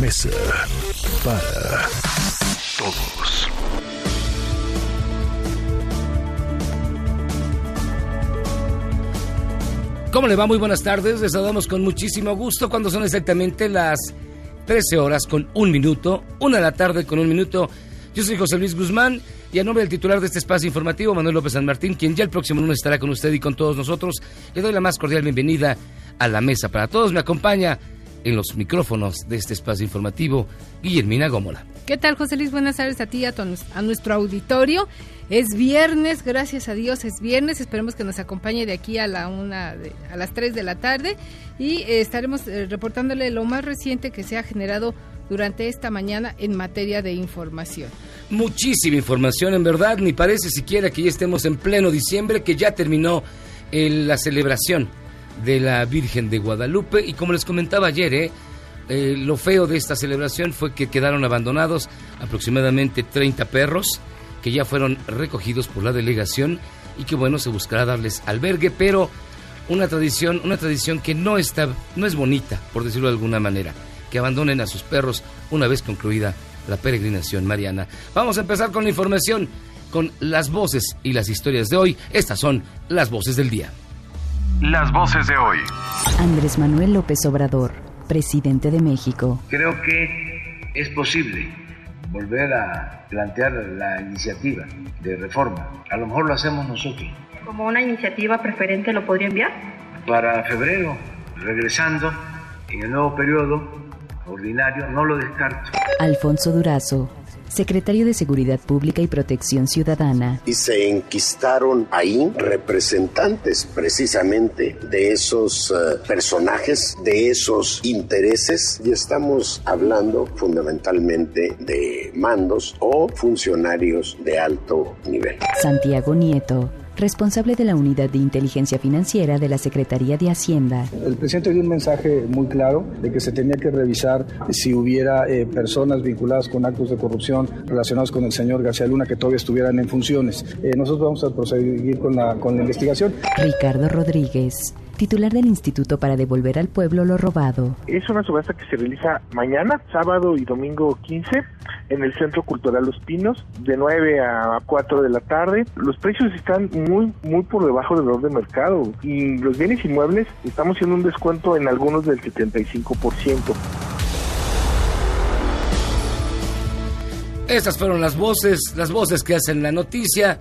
Mesa para Todos. ¿Cómo le va? Muy buenas tardes. Les saludamos con muchísimo gusto cuando son exactamente las 13 horas con un minuto, una de la tarde con un minuto. Yo soy José Luis Guzmán y a nombre del titular de este espacio informativo, Manuel López San Martín, quien ya el próximo lunes estará con usted y con todos nosotros, le doy la más cordial bienvenida a la mesa para todos. Me acompaña en los micrófonos de este espacio informativo Guillermina Gómola. ¿Qué tal, José Luis? Buenas tardes a ti y a, a nuestro auditorio. Es viernes, gracias a Dios es viernes. Esperemos que nos acompañe de aquí a la una, de- a las 3 de la tarde y eh, estaremos eh, reportándole lo más reciente que se ha generado durante esta mañana en materia de información. Muchísima información, en verdad, ni parece siquiera que ya estemos en pleno diciembre, que ya terminó eh, la celebración de la Virgen de Guadalupe y como les comentaba ayer, eh, eh, lo feo de esta celebración fue que quedaron abandonados aproximadamente 30 perros que ya fueron recogidos por la delegación y que bueno, se buscará darles albergue, pero una tradición, una tradición que no está, no es bonita, por decirlo de alguna manera, que abandonen a sus perros una vez concluida la peregrinación mariana. Vamos a empezar con la información, con las voces y las historias de hoy. Estas son las voces del día. Las voces de hoy. Andrés Manuel López Obrador, presidente de México. Creo que es posible volver a plantear la iniciativa de reforma. A lo mejor lo hacemos nosotros. Como una iniciativa preferente lo podría enviar. Para febrero, regresando en el nuevo periodo ordinario, no lo descarto. Alfonso Durazo, secretario de Seguridad Pública y Protección Ciudadana. y se enquistaron ahí representantes precisamente de esos eh, personajes, de esos intereses y estamos hablando fundamentalmente de mandos o funcionarios de alto nivel. Santiago Nieto, responsable de la Unidad de Inteligencia Financiera de la Secretaría de Hacienda. El presidente dio un mensaje muy claro de que se tenía que revisar si hubiera eh, personas vinculadas con actos de corrupción relacionados con el señor García Luna que todavía estuvieran en funciones. Eh, nosotros vamos a proseguir con la, con la investigación. Ricardo Rodríguez, titular del Instituto para Devolver al Pueblo lo Robado. Es una subasta que se realiza mañana, sábado y domingo 15, en el Centro Cultural Los Pinos, de 9 a 4 de la tarde. Los precios están muy, muy por debajo del valor de mercado y los bienes inmuebles estamos haciendo un descuento en algunos del 75%. Estas fueron las voces, las voces que hacen la noticia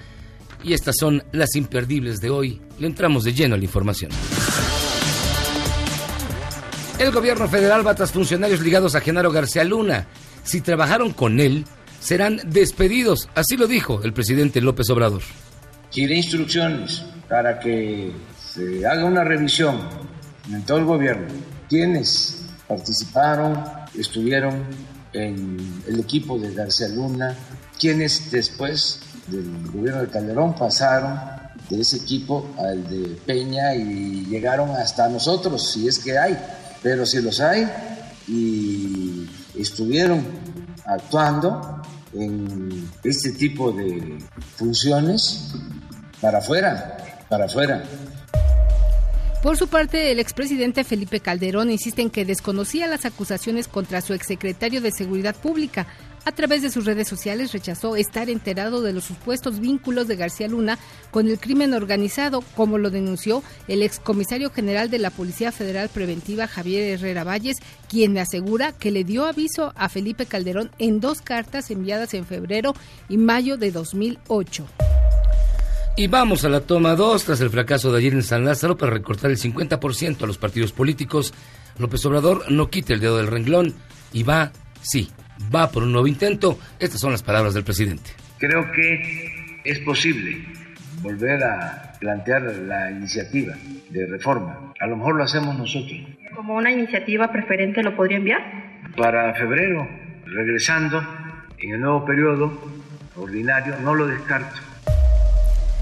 y estas son las imperdibles de hoy. Le entramos de lleno a la información. El gobierno federal va tras funcionarios ligados a Genaro García Luna. Si trabajaron con él, serán despedidos. Así lo dijo el presidente López Obrador. Quiere instrucciones para que se haga una revisión en todo el gobierno. Quienes participaron, estuvieron en el equipo de García Luna, quienes después del gobierno de Calderón pasaron de ese equipo al de Peña y llegaron hasta nosotros, si es que hay, pero si los hay y estuvieron actuando en este tipo de funciones para afuera, para afuera. Por su parte, el expresidente Felipe Calderón insiste en que desconocía las acusaciones contra su exsecretario de Seguridad Pública. A través de sus redes sociales rechazó estar enterado de los supuestos vínculos de García Luna con el crimen organizado, como lo denunció el excomisario general de la Policía Federal Preventiva Javier Herrera Valles, quien asegura que le dio aviso a Felipe Calderón en dos cartas enviadas en febrero y mayo de 2008. Y vamos a la toma 2, tras el fracaso de ayer en San Lázaro para recortar el 50% a los partidos políticos. López Obrador no quita el dedo del renglón y va, sí, va por un nuevo intento. Estas son las palabras del presidente. Creo que es posible volver a plantear la iniciativa de reforma. A lo mejor lo hacemos nosotros. Como una iniciativa preferente lo podría enviar. para febrero, regresando en el nuevo periodo ordinario, no lo descarto.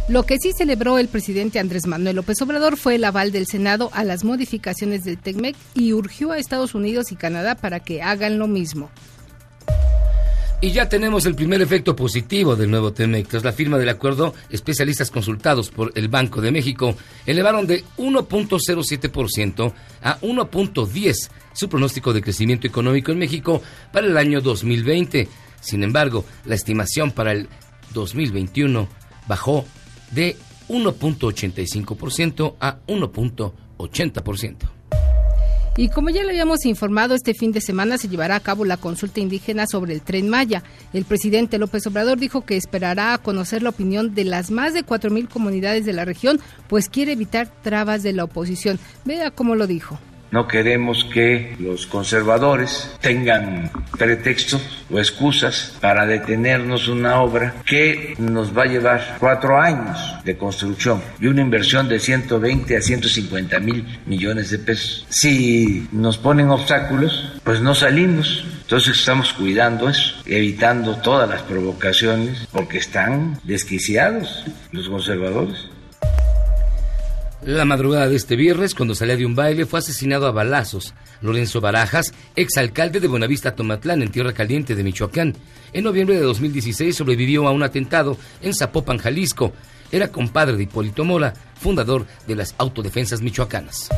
Lo que sí celebró el presidente Andrés Manuel López Obrador fue el aval del Senado a las modificaciones del TECMEC y urgió a Estados Unidos y Canadá para que hagan lo mismo. Y ya tenemos el primer efecto positivo del nuevo TEMEC. Tras la firma del acuerdo, especialistas consultados por el Banco de México elevaron de 1.07% a 1.10% su pronóstico de crecimiento económico en México para el año 2020. Sin embargo, la estimación para el 2021 bajó de 1.85% a 1.80%. Y como ya le habíamos informado, este fin de semana se llevará a cabo la consulta indígena sobre el tren Maya. El presidente López Obrador dijo que esperará a conocer la opinión de las más de 4.000 comunidades de la región, pues quiere evitar trabas de la oposición. Vea cómo lo dijo. No queremos que los conservadores tengan pretextos o excusas para detenernos una obra que nos va a llevar cuatro años de construcción y una inversión de 120 a 150 mil millones de pesos. Si nos ponen obstáculos, pues no salimos. Entonces estamos cuidando eso, evitando todas las provocaciones, porque están desquiciados los conservadores. La madrugada de este viernes, cuando salía de un baile, fue asesinado a balazos Lorenzo Barajas, exalcalde de Buenavista Tomatlán, en Tierra Caliente de Michoacán. En noviembre de 2016 sobrevivió a un atentado en Zapopan, Jalisco. Era compadre de Hipólito Mora, fundador de las autodefensas michoacanas.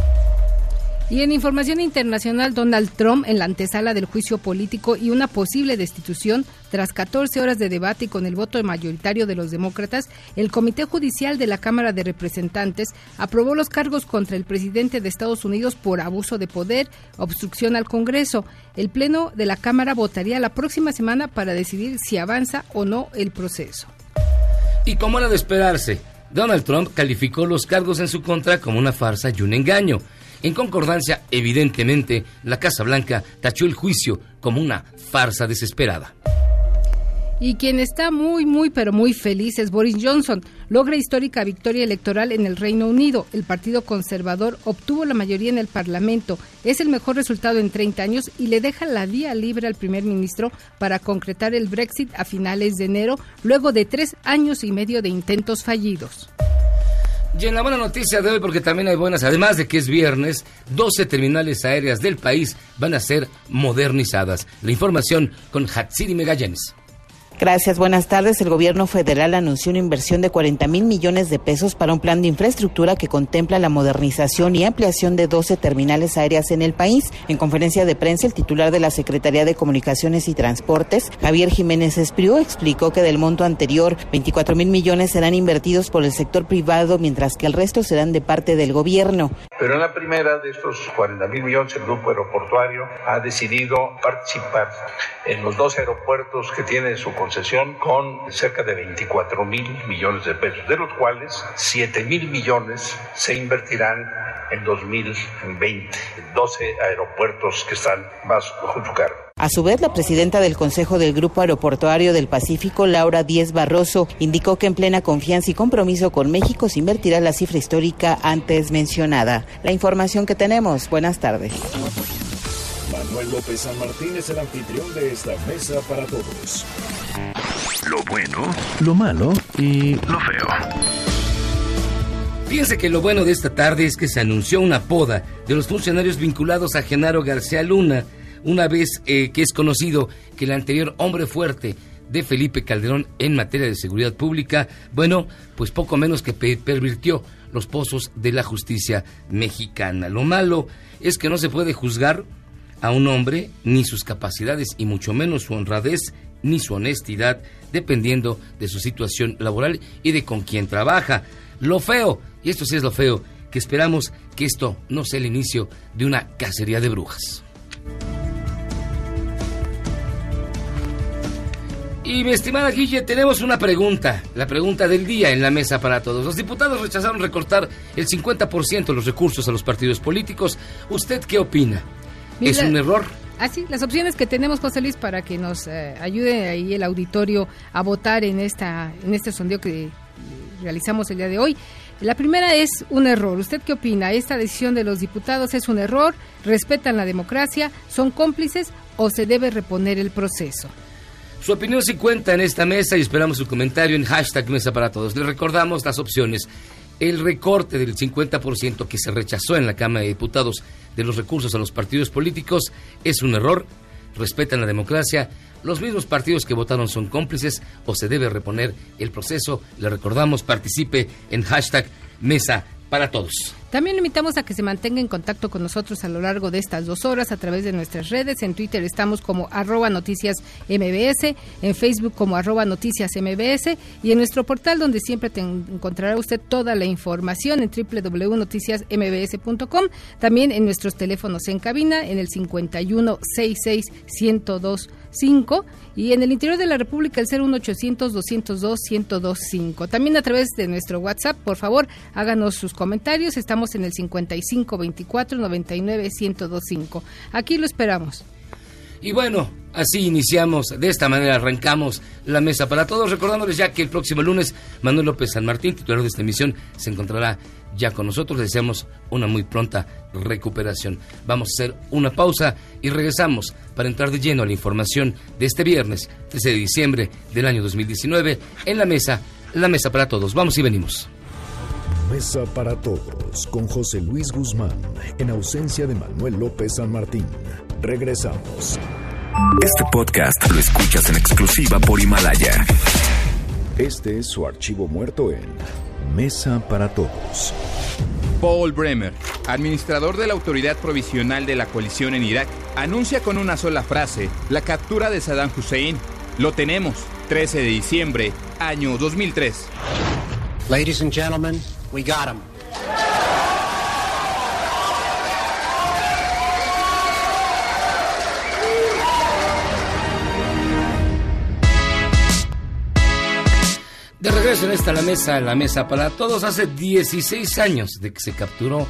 Y en información internacional, Donald Trump en la antesala del juicio político y una posible destitución, tras 14 horas de debate y con el voto mayoritario de los demócratas, el Comité Judicial de la Cámara de Representantes aprobó los cargos contra el presidente de Estados Unidos por abuso de poder, obstrucción al Congreso. El Pleno de la Cámara votaría la próxima semana para decidir si avanza o no el proceso. Y como era de esperarse, Donald Trump calificó los cargos en su contra como una farsa y un engaño. En concordancia, evidentemente, la Casa Blanca tachó el juicio como una farsa desesperada. Y quien está muy, muy, pero muy feliz es Boris Johnson. Logra histórica victoria electoral en el Reino Unido. El Partido Conservador obtuvo la mayoría en el Parlamento. Es el mejor resultado en 30 años y le deja la vía libre al primer ministro para concretar el Brexit a finales de enero, luego de tres años y medio de intentos fallidos. Y en la buena noticia de hoy, porque también hay buenas, además de que es viernes, 12 terminales aéreas del país van a ser modernizadas. La información con Hatsiri Megallanes. Gracias, buenas tardes. El gobierno federal anunció una inversión de 40 mil millones de pesos para un plan de infraestructura que contempla la modernización y ampliación de 12 terminales aéreas en el país. En conferencia de prensa, el titular de la Secretaría de Comunicaciones y Transportes, Javier Jiménez Espriu, explicó que del monto anterior, 24 mil millones serán invertidos por el sector privado, mientras que el resto serán de parte del gobierno. Pero en la primera de estos 40 mil millones, el grupo aeroportuario ha decidido participar en los dos aeropuertos que tiene su concesión con cerca de 24 mil millones de pesos, de los cuales 7 mil millones se invertirán en 2020, 12 aeropuertos que están bajo su cargo. A su vez, la presidenta del Consejo del Grupo Aeroportuario del Pacífico, Laura Díez Barroso, indicó que en plena confianza y compromiso con México se invertirá la cifra histórica antes mencionada. La información que tenemos. Buenas tardes. Manuel López San Martín es el anfitrión de esta mesa para todos. Lo bueno, Lo malo y lo feo. Fíjense que lo bueno de esta tarde es que se anunció una poda de los funcionarios vinculados a Genaro García Luna, una vez eh, que es conocido que el anterior hombre fuerte de Felipe Calderón en materia de seguridad pública, bueno, pues poco menos que pe- pervirtió los pozos de la justicia mexicana. Lo malo es que no se puede juzgar a un hombre ni sus capacidades y mucho menos su honradez ni su honestidad dependiendo de su situación laboral y de con quién trabaja. Lo feo, y esto sí es lo feo, que esperamos que esto no sea el inicio de una cacería de brujas. Y mi estimada Guille, tenemos una pregunta, la pregunta del día en la mesa para todos. Los diputados rechazaron recortar el 50% de los recursos a los partidos políticos. ¿Usted qué opina? ¿Es un error? Así, las opciones que tenemos, José Luis, para que nos eh, ayude ahí el auditorio a votar en esta en este sondeo que realizamos el día de hoy. La primera es un error. ¿Usted qué opina? ¿Esta decisión de los diputados es un error? ¿Respetan la democracia? ¿Son cómplices o se debe reponer el proceso? Su opinión sí cuenta en esta mesa y esperamos su comentario en hashtag Mesa para Todos. Le recordamos las opciones. El recorte del 50% que se rechazó en la Cámara de Diputados de los recursos a los partidos políticos es un error. Respetan la democracia. Los mismos partidos que votaron son cómplices o se debe reponer el proceso. Le recordamos, participe en hashtag Mesa para Todos. También invitamos a que se mantenga en contacto con nosotros a lo largo de estas dos horas a través de nuestras redes. En Twitter estamos como arroba noticias MBS, en Facebook como arroba noticias MBS y en nuestro portal donde siempre te encontrará usted toda la información en www.noticiasmbs.com. También en nuestros teléfonos en cabina en el 51 66 1025 y en el interior de la República el 01800 202 1025. También a través de nuestro WhatsApp, por favor, háganos sus comentarios. Estamos en el 55 24 99 1025. Aquí lo esperamos. Y bueno, así iniciamos, de esta manera arrancamos la mesa para todos, recordándoles ya que el próximo lunes Manuel López San Martín, titular de esta emisión, se encontrará ya con nosotros. Deseamos una muy pronta recuperación. Vamos a hacer una pausa y regresamos para entrar de lleno a la información de este viernes, 13 de diciembre del año 2019, en la mesa, la mesa para todos. Vamos y venimos. Mesa para Todos con José Luis Guzmán, en ausencia de Manuel López San Martín. Regresamos. Este podcast lo escuchas en exclusiva por Himalaya. Este es su archivo muerto en Mesa para Todos. Paul Bremer, administrador de la Autoridad Provisional de la Coalición en Irak, anuncia con una sola frase la captura de Saddam Hussein. Lo tenemos, 13 de diciembre, año 2003. Ladies and gentlemen, We got him. De regreso en esta la mesa, la mesa para todos, hace 16 años de que se capturó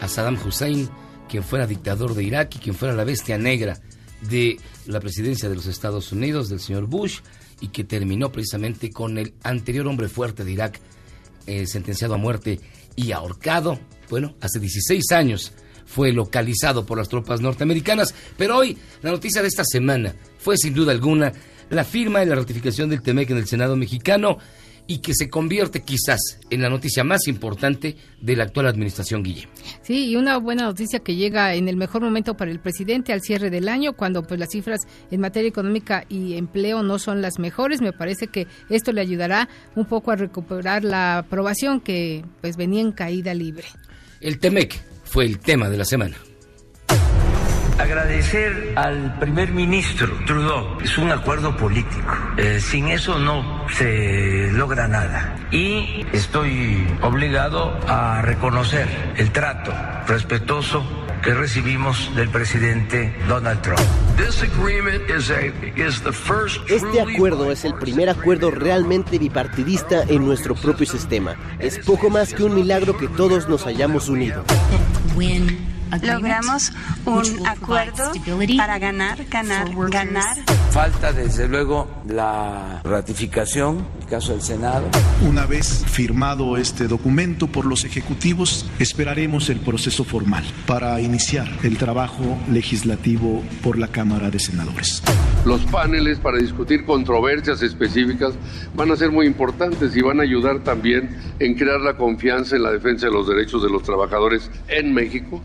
a Saddam Hussein, quien fuera dictador de Irak y quien fuera la bestia negra de la presidencia de los Estados Unidos, del señor Bush, y que terminó precisamente con el anterior hombre fuerte de Irak, eh, sentenciado a muerte y ahorcado. Bueno, hace 16 años fue localizado por las tropas norteamericanas, pero hoy la noticia de esta semana fue sin duda alguna la firma y la ratificación del TEMEC en el Senado mexicano y que se convierte quizás en la noticia más importante de la actual administración Guille. Sí, y una buena noticia que llega en el mejor momento para el presidente al cierre del año, cuando pues las cifras en materia económica y empleo no son las mejores. Me parece que esto le ayudará un poco a recuperar la aprobación que pues venía en caída libre. El TEMEC fue el tema de la semana. Agradecer al primer ministro Trudeau. Es un acuerdo político. Eh, sin eso no se logra nada. Y estoy obligado a reconocer el trato respetuoso que recibimos del presidente Donald Trump. Este acuerdo es el primer acuerdo realmente bipartidista en nuestro propio sistema. Es poco más que un milagro que todos nos hayamos unido logramos un acuerdo para ganar, ganar, ganar. Falta desde luego la ratificación, en el caso del Senado. Una vez firmado este documento por los ejecutivos, esperaremos el proceso formal para iniciar el trabajo legislativo por la Cámara de Senadores. Los paneles para discutir controversias específicas van a ser muy importantes y van a ayudar también en crear la confianza en la defensa de los derechos de los trabajadores en México.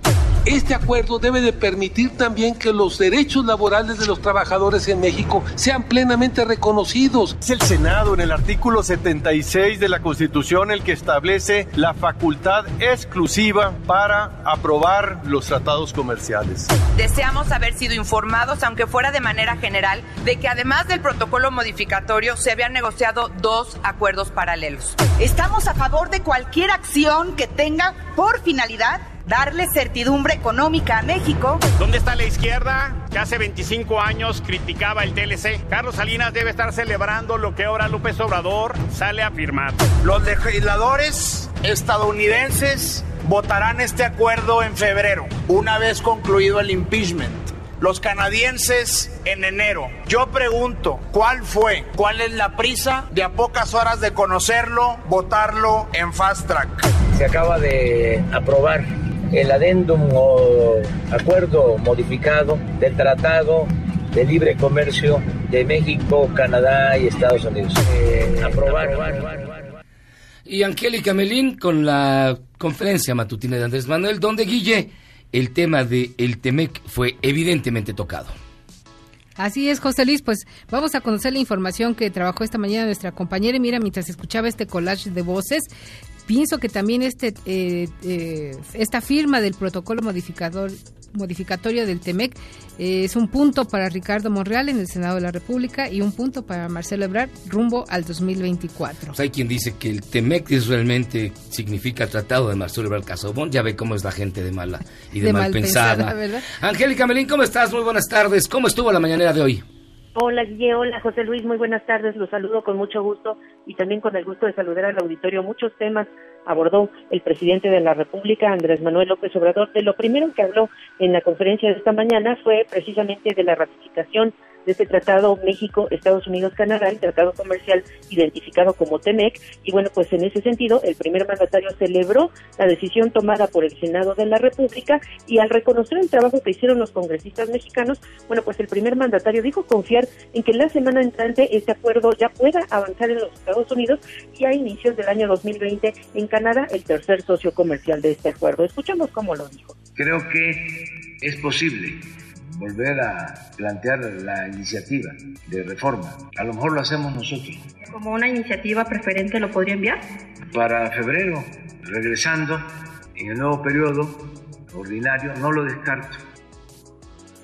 Este acuerdo debe de permitir también que los derechos laborales de los trabajadores en México sean plenamente reconocidos. Es el Senado en el artículo 76 de la Constitución el que establece la facultad exclusiva para aprobar los tratados comerciales. Deseamos haber sido informados, aunque fuera de manera general, de que además del protocolo modificatorio se habían negociado dos acuerdos paralelos. Estamos a favor de cualquier acción que tenga por finalidad darle certidumbre económica a México. ¿Dónde está la izquierda que hace 25 años criticaba el TLC? Carlos Salinas debe estar celebrando lo que ahora López Obrador sale a firmar. Los legisladores estadounidenses votarán este acuerdo en febrero, una vez concluido el impeachment. los canadienses en enero. Yo pregunto, ¿cuál fue? ¿Cuál es la prisa de a pocas horas de conocerlo, votarlo en fast track? Se acaba de aprobar el adendum o acuerdo modificado del Tratado de Libre Comercio de México, Canadá y Estados Unidos. Eh, aprobar. Y Angélica Melín con la conferencia matutina de Andrés Manuel, donde Guille, el tema de el Temec fue evidentemente tocado. Así es, José Luis, pues vamos a conocer la información que trabajó esta mañana nuestra compañera. Y mira, mientras escuchaba este collage de voces, pienso que también este eh, eh, esta firma del protocolo modificador modificatorio del TEMEC eh, es un punto para Ricardo Monreal en el Senado de la República y un punto para Marcelo Ebrard rumbo al 2024. Pues hay quien dice que el TEMEC es realmente significa tratado de Marcelo Ebrard Casobón. Ya ve cómo es la gente de mala y de, mal, pensada. Angélica Melín, ¿cómo estás? Muy buenas tardes. ¿Cómo estuvo la mañanera de hoy? Hola Guille, hola José Luis, muy buenas tardes, los saludo con mucho gusto y también con el gusto de saludar al auditorio. Muchos temas abordó el presidente de la República, Andrés Manuel López Obrador. De lo primero que habló en la conferencia de esta mañana fue precisamente de la ratificación de este tratado México, Estados Unidos, Canadá, el tratado comercial identificado como TEMEC. Y bueno, pues en ese sentido, el primer mandatario celebró la decisión tomada por el Senado de la República y al reconocer el trabajo que hicieron los congresistas mexicanos, bueno, pues el primer mandatario dijo confiar en que la semana entrante este acuerdo ya pueda avanzar en los Estados Unidos y a inicios del año 2020 en Canadá, el tercer socio comercial de este acuerdo. Escuchamos cómo lo dijo. Creo que es posible volver a plantear la iniciativa de reforma. A lo mejor lo hacemos nosotros. ¿Como una iniciativa preferente lo podría enviar? Para febrero, regresando en el nuevo periodo ordinario, no lo descarto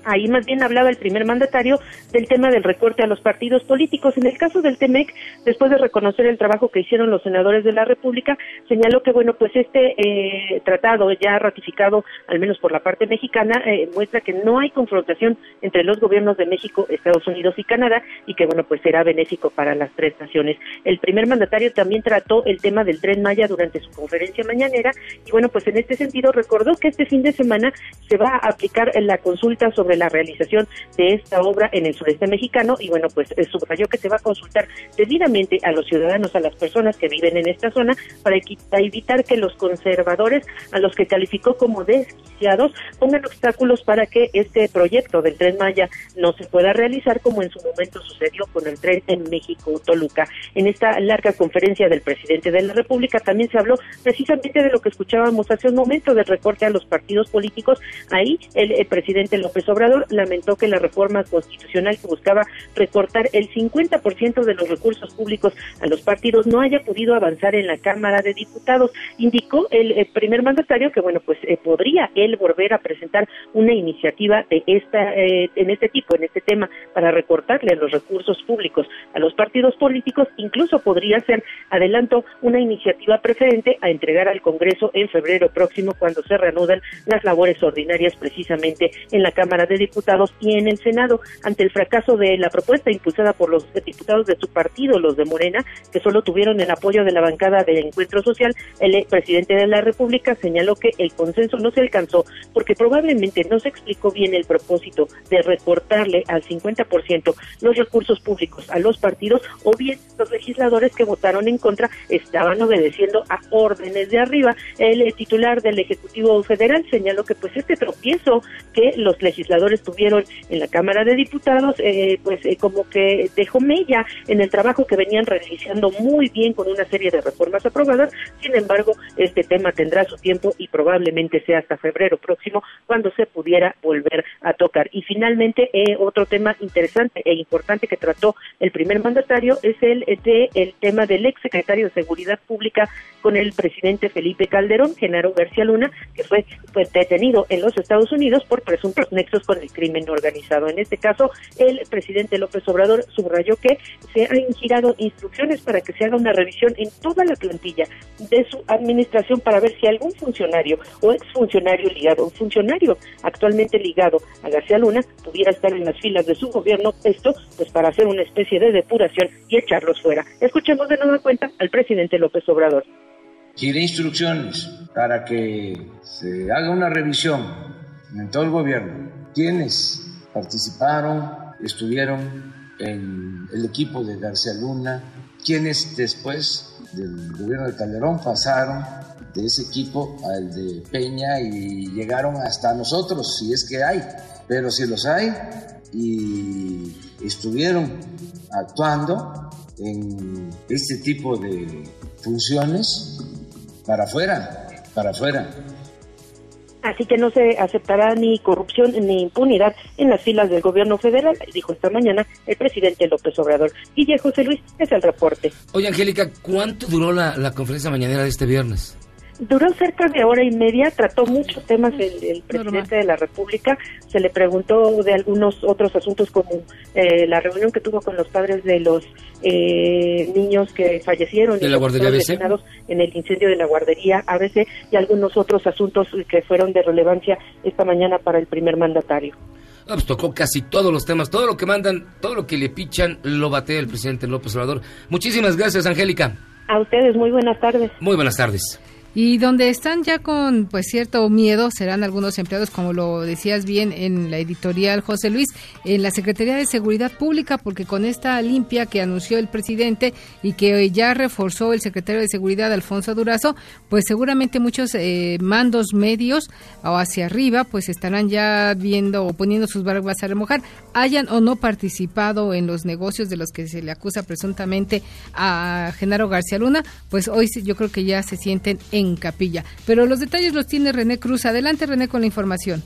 ahí más bien hablaba el primer mandatario del tema del recorte a los partidos políticos. En el caso del TEMEC, después de reconocer el trabajo que hicieron los senadores de la República, señaló que, bueno, pues este eh, tratado ya ratificado, al menos por la parte mexicana, eh, muestra que no hay confrontación entre los gobiernos de México, Estados Unidos y Canadá y que, bueno, pues será benéfico para las tres naciones. El primer mandatario también trató el tema del tren Maya durante su conferencia mañanera y, bueno, pues en este sentido recordó que este fin de semana se va a aplicar la consulta sobre la realización de esta obra en el sureste mexicano y bueno, pues eh, subrayó que se va a consultar debidamente a los ciudadanos, a las personas que viven en esta zona para evitar que los conservadores, a los que calificó como desquiciados, pongan obstáculos para que este proyecto del Tren Maya no se pueda realizar como en su momento sucedió con el tren en México-Toluca. En esta larga conferencia del presidente de la República también se habló precisamente de lo que escuchábamos hace un momento del recorte a los partidos políticos. Ahí el presidente López Obrador lamentó que la reforma constitucional que buscaba recortar el 50% de los recursos públicos a los partidos no haya podido avanzar en la Cámara de Diputados. Indicó el, primer mandatario que, bueno, pues eh, podría él volver a presentar una iniciativa de esta, eh, en este tipo, en este tema, para recortarle los recursos públicos a los partidos políticos. Incluso podría ser, adelanto, una iniciativa preferente a entregar al Congreso en febrero próximo, cuando se reanudan las labores ordinarias precisamente en la Cámara de Diputados y en el Senado ante el fracaso de la propuesta impulsada por los diputados de su partido, los de Morena, que solo tuvieron el apoyo de la bancada del Encuentro Social, el presidente de la República señaló que el consenso no se alcanzó porque probablemente no se explicó bien el propósito de recortarle al 50% los recursos públicos a los partidos o bien los legisladores que votaron en contra estaban obedeciendo a órdenes de arriba. El titular del Ejecutivo Federal señaló que pues este tropiezo que los legisladores estuvieron en la Cámara de Diputados, eh, pues eh, como que dejó mella en el trabajo que venían realizando muy bien con una serie de reformas aprobadas. Sin embargo, este tema tendrá su tiempo y probablemente sea hasta febrero próximo cuando se pudiera volver a tocar. Y finalmente, eh, otro tema interesante e importante que trató el primer mandatario es el de el tema del ex secretario de Seguridad Pública con el presidente Felipe Calderón, Genaro García Luna, que fue pues, detenido en los Estados Unidos por presuntos nexos con el crimen organizado. En este caso, el presidente López Obrador subrayó que se han girado instrucciones para que se haga una revisión en toda la plantilla de su administración para ver si algún funcionario o exfuncionario ligado, un funcionario actualmente ligado a García Luna, pudiera estar en las filas de su gobierno, esto pues para hacer una especie de depuración y echarlos fuera. Escuchemos de nueva cuenta al presidente López Obrador. Giré instrucciones para que se haga una revisión en todo el gobierno quiénes participaron, estuvieron en el equipo de García Luna, quienes después del gobierno de Calderón pasaron de ese equipo al de Peña y llegaron hasta nosotros, si es que hay, pero si los hay, y estuvieron actuando en este tipo de funciones para afuera, para afuera. Así que no se aceptará ni corrupción ni impunidad en las filas del gobierno federal, dijo esta mañana el presidente López Obrador. Ya José Luis, es el reporte. Oye, Angélica, ¿cuánto duró la, la conferencia mañanera de este viernes? Duró cerca de hora y media, trató muchos temas el, presidente de la República, se le preguntó de algunos otros asuntos como eh, la reunión que tuvo con los padres de los eh, niños que fallecieron ¿De la guardería en el incendio de la guardería ABC y algunos otros asuntos que fueron de relevancia esta mañana para el primer mandatario. Ah, pues tocó casi todos los temas, todo lo que mandan, todo lo que le pichan, lo batea el presidente López Obrador. Muchísimas gracias, Angélica. A ustedes, muy buenas tardes. Muy buenas tardes. Y donde están ya con pues cierto miedo serán algunos empleados, como lo decías bien en la editorial José Luis, en la Secretaría de Seguridad Pública, porque con esta limpia que anunció el presidente y que ya reforzó el secretario de Seguridad Alfonso Durazo, pues seguramente muchos eh, mandos medios o hacia arriba pues estarán ya viendo o poniendo sus barbas a remojar, hayan o no participado en los negocios de los que se le acusa presuntamente a Genaro García Luna, pues hoy yo creo que ya se sienten en en capilla. Pero los detalles los tiene René Cruz. Adelante, René, con la información.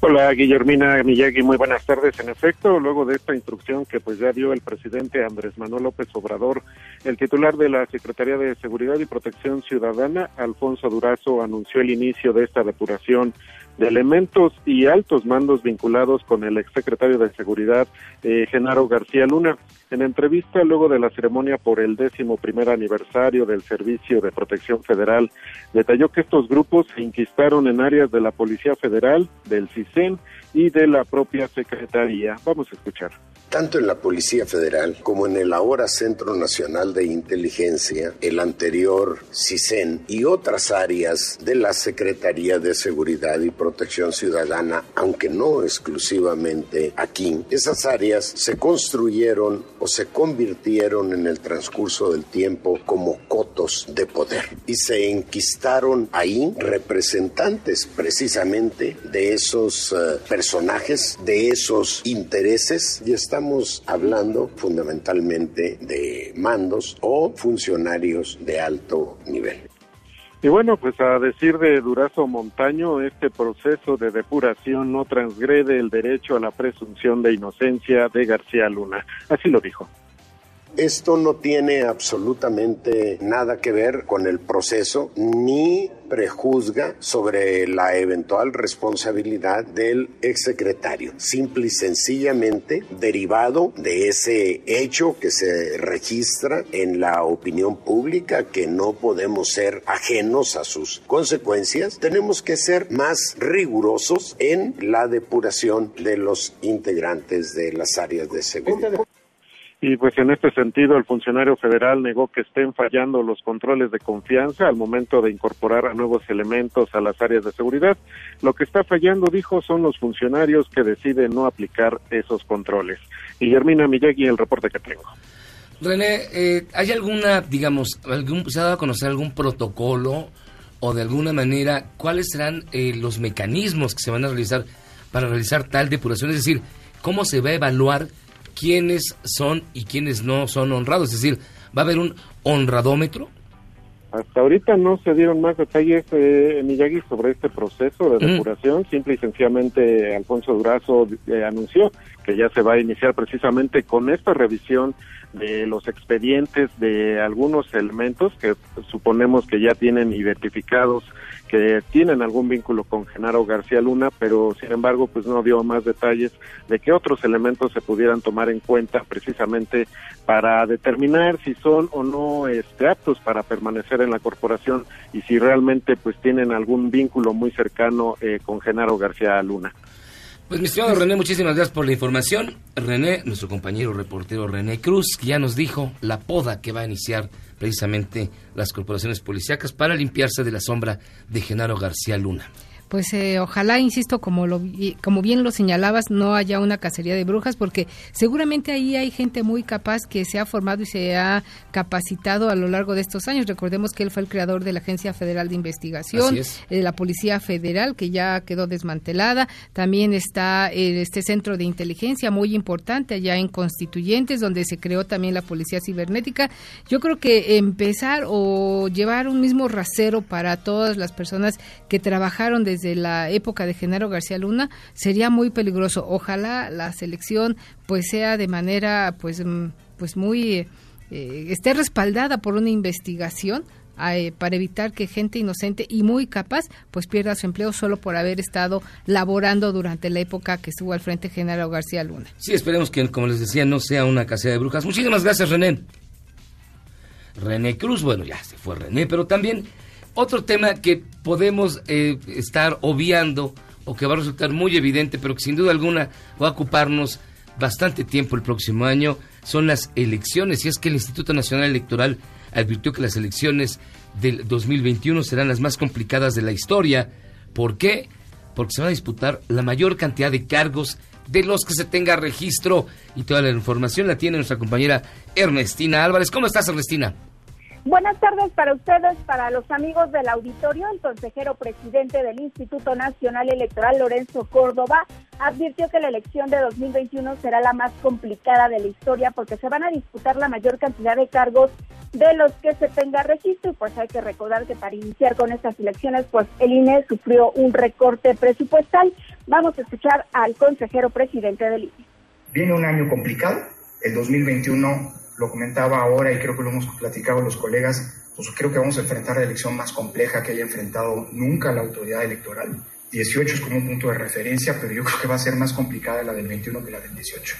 Hola, Guillermina Miyagi, muy buenas tardes. En efecto, luego de esta instrucción que pues ya dio el presidente Andrés Manuel López Obrador, el titular de la Secretaría de Seguridad y Protección Ciudadana, Alfonso Durazo, anunció el inicio de esta depuración de elementos y altos mandos vinculados con el exsecretario de Seguridad, eh, Genaro García Luna. En entrevista luego de la ceremonia por el décimo primer aniversario del Servicio de Protección Federal, detalló que estos grupos se inquistaron en áreas de la Policía Federal, del CISEN y de la propia Secretaría. Vamos a escuchar. Tanto en la Policía Federal como en el ahora Centro Nacional de Inteligencia, el anterior CISEN y otras áreas de la Secretaría de Seguridad y Protección Ciudadana, aunque no exclusivamente aquí, esas áreas se construyeron o se convirtieron en el transcurso del tiempo como cotos de poder y se enquistaron ahí representantes precisamente de esos eh, personajes, de esos intereses y estamos hablando fundamentalmente de mandos o funcionarios de alto nivel. Y bueno, pues a decir de Durazo Montaño, este proceso de depuración no transgrede el derecho a la presunción de inocencia de García Luna. Así lo dijo. Esto no tiene absolutamente nada que ver con el proceso ni prejuzga sobre la eventual responsabilidad del exsecretario. Simple y sencillamente derivado de ese hecho que se registra en la opinión pública que no podemos ser ajenos a sus consecuencias, tenemos que ser más rigurosos en la depuración de los integrantes de las áreas de seguridad. Y pues en este sentido el funcionario federal negó que estén fallando los controles de confianza al momento de incorporar a nuevos elementos a las áreas de seguridad. Lo que está fallando, dijo, son los funcionarios que deciden no aplicar esos controles. Guillermina Miyagi, el reporte que tengo. René, eh, ¿hay alguna, digamos, algún, se ha dado a conocer algún protocolo o de alguna manera cuáles serán eh, los mecanismos que se van a realizar para realizar tal depuración? Es decir, ¿cómo se va a evaluar quiénes son y quiénes no son honrados. Es decir, ¿va a haber un honradómetro? Hasta ahorita no se dieron más detalles, eh, Miyagi, sobre este proceso de depuración. Simple y sencillamente Alfonso Durazo eh, anunció que ya se va a iniciar precisamente con esta revisión de los expedientes de algunos elementos que suponemos que ya tienen identificados que tienen algún vínculo con Genaro García Luna, pero sin embargo pues no dio más detalles de qué otros elementos se pudieran tomar en cuenta precisamente para determinar si son o no este, aptos para permanecer en la corporación y si realmente pues tienen algún vínculo muy cercano eh, con Genaro García Luna. Pues mi estimado René, muchísimas gracias por la información. René, nuestro compañero reportero René Cruz, que ya nos dijo la poda que va a iniciar precisamente las corporaciones policíacas para limpiarse de la sombra de Genaro García Luna. Pues eh, ojalá, insisto, como, lo, como bien lo señalabas, no haya una cacería de brujas, porque seguramente ahí hay gente muy capaz que se ha formado y se ha capacitado a lo largo de estos años. Recordemos que él fue el creador de la Agencia Federal de Investigación, de la Policía Federal, que ya quedó desmantelada. También está eh, este centro de inteligencia muy importante allá en Constituyentes, donde se creó también la Policía Cibernética. Yo creo que empezar o llevar un mismo rasero para todas las personas que trabajaron desde la época de Genaro García Luna sería muy peligroso. Ojalá la selección pues sea de manera pues mm, pues muy eh, esté respaldada por una investigación eh, para evitar que gente inocente y muy capaz pues pierda su empleo solo por haber estado laborando durante la época que estuvo al frente Genaro García Luna. Sí, esperemos que, como les decía, no sea una casera de brujas. Muchísimas gracias, René. René Cruz, bueno, ya se fue René, pero también otro tema que podemos eh, estar obviando o que va a resultar muy evidente, pero que sin duda alguna va a ocuparnos bastante tiempo el próximo año, son las elecciones. Y es que el Instituto Nacional Electoral advirtió que las elecciones del 2021 serán las más complicadas de la historia. ¿Por qué? Porque se van a disputar la mayor cantidad de cargos de los que se tenga registro. Y toda la información la tiene nuestra compañera Ernestina Álvarez. ¿Cómo estás, Ernestina? Buenas tardes para ustedes, para los amigos del auditorio. El consejero presidente del Instituto Nacional Electoral, Lorenzo Córdoba, advirtió que la elección de 2021 será la más complicada de la historia porque se van a disputar la mayor cantidad de cargos de los que se tenga registro y pues hay que recordar que para iniciar con estas elecciones pues el INE sufrió un recorte presupuestal. Vamos a escuchar al consejero presidente del INE. Viene un año complicado, el 2021 lo comentaba ahora y creo que lo hemos platicado los colegas, pues creo que vamos a enfrentar la elección más compleja que haya enfrentado nunca la autoridad electoral. 18 es como un punto de referencia, pero yo creo que va a ser más complicada la del 21 que la del 18.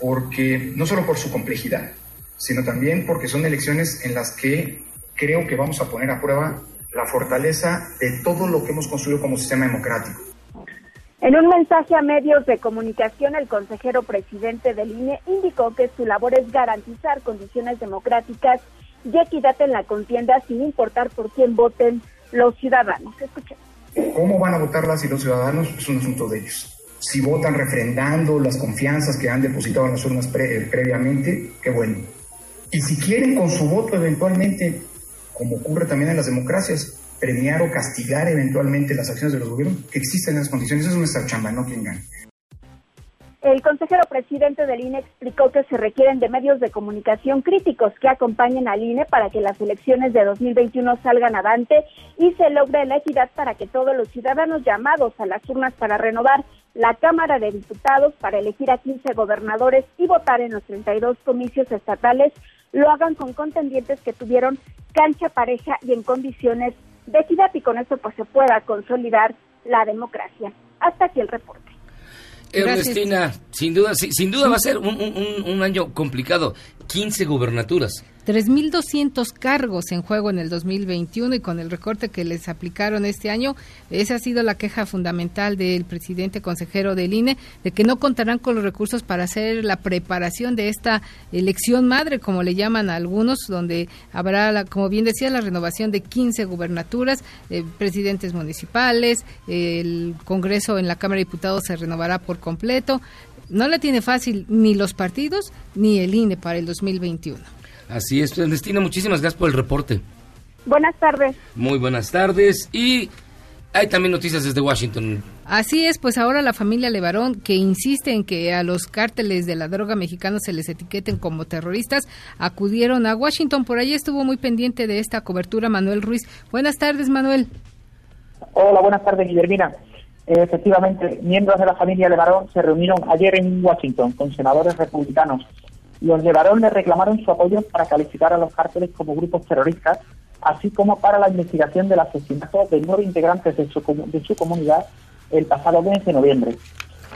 Porque no solo por su complejidad, sino también porque son elecciones en las que creo que vamos a poner a prueba la fortaleza de todo lo que hemos construido como sistema democrático en un mensaje a medios de comunicación, el consejero presidente del INE indicó que su labor es garantizar condiciones democráticas y equidad en la contienda sin importar por quién voten los ciudadanos. Escuchen. ¿Cómo van a votar las y los ciudadanos? Es un asunto de ellos. Si votan refrendando las confianzas que han depositado en las urnas eh, previamente, qué bueno. Y si quieren con su voto eventualmente, como ocurre también en las democracias, premiar o castigar eventualmente las acciones de los gobiernos que existen en las condiciones. Eso es nuestra chamba, no quien gane. El consejero presidente del INE explicó que se requieren de medios de comunicación críticos que acompañen al INE para que las elecciones de 2021 salgan adelante y se logre la equidad para que todos los ciudadanos llamados a las urnas para renovar la Cámara de Diputados para elegir a 15 gobernadores y votar en los 32 comicios estatales lo hagan con contendientes que tuvieron cancha pareja y en condiciones de equidad y con eso pues se pueda consolidar la democracia. Hasta aquí el reporte. Ernestina, sin duda, sin duda va a ser un, un año complicado. 15 gubernaturas. 3.200 cargos en juego en el 2021 y con el recorte que les aplicaron este año, esa ha sido la queja fundamental del presidente consejero del INE, de que no contarán con los recursos para hacer la preparación de esta elección madre, como le llaman a algunos, donde habrá, la, como bien decía, la renovación de 15 gubernaturas, eh, presidentes municipales, el Congreso en la Cámara de Diputados se renovará por completo. No le tiene fácil ni los partidos ni el INE para el 2021. Así es, Ernestina, muchísimas gracias por el reporte. Buenas tardes. Muy buenas tardes y hay también noticias desde Washington. Así es, pues ahora la familia Levarón, que insiste en que a los cárteles de la droga mexicana se les etiqueten como terroristas, acudieron a Washington. Por ahí estuvo muy pendiente de esta cobertura Manuel Ruiz. Buenas tardes, Manuel. Hola, buenas tardes, Guillermina. Efectivamente, miembros de la familia Levarón se reunieron ayer en Washington con senadores republicanos los llevaron le reclamaron su apoyo para calificar a los cárteles como grupos terroristas, así como para la investigación del asesinato de nueve integrantes de su, de su comunidad el pasado mes de noviembre.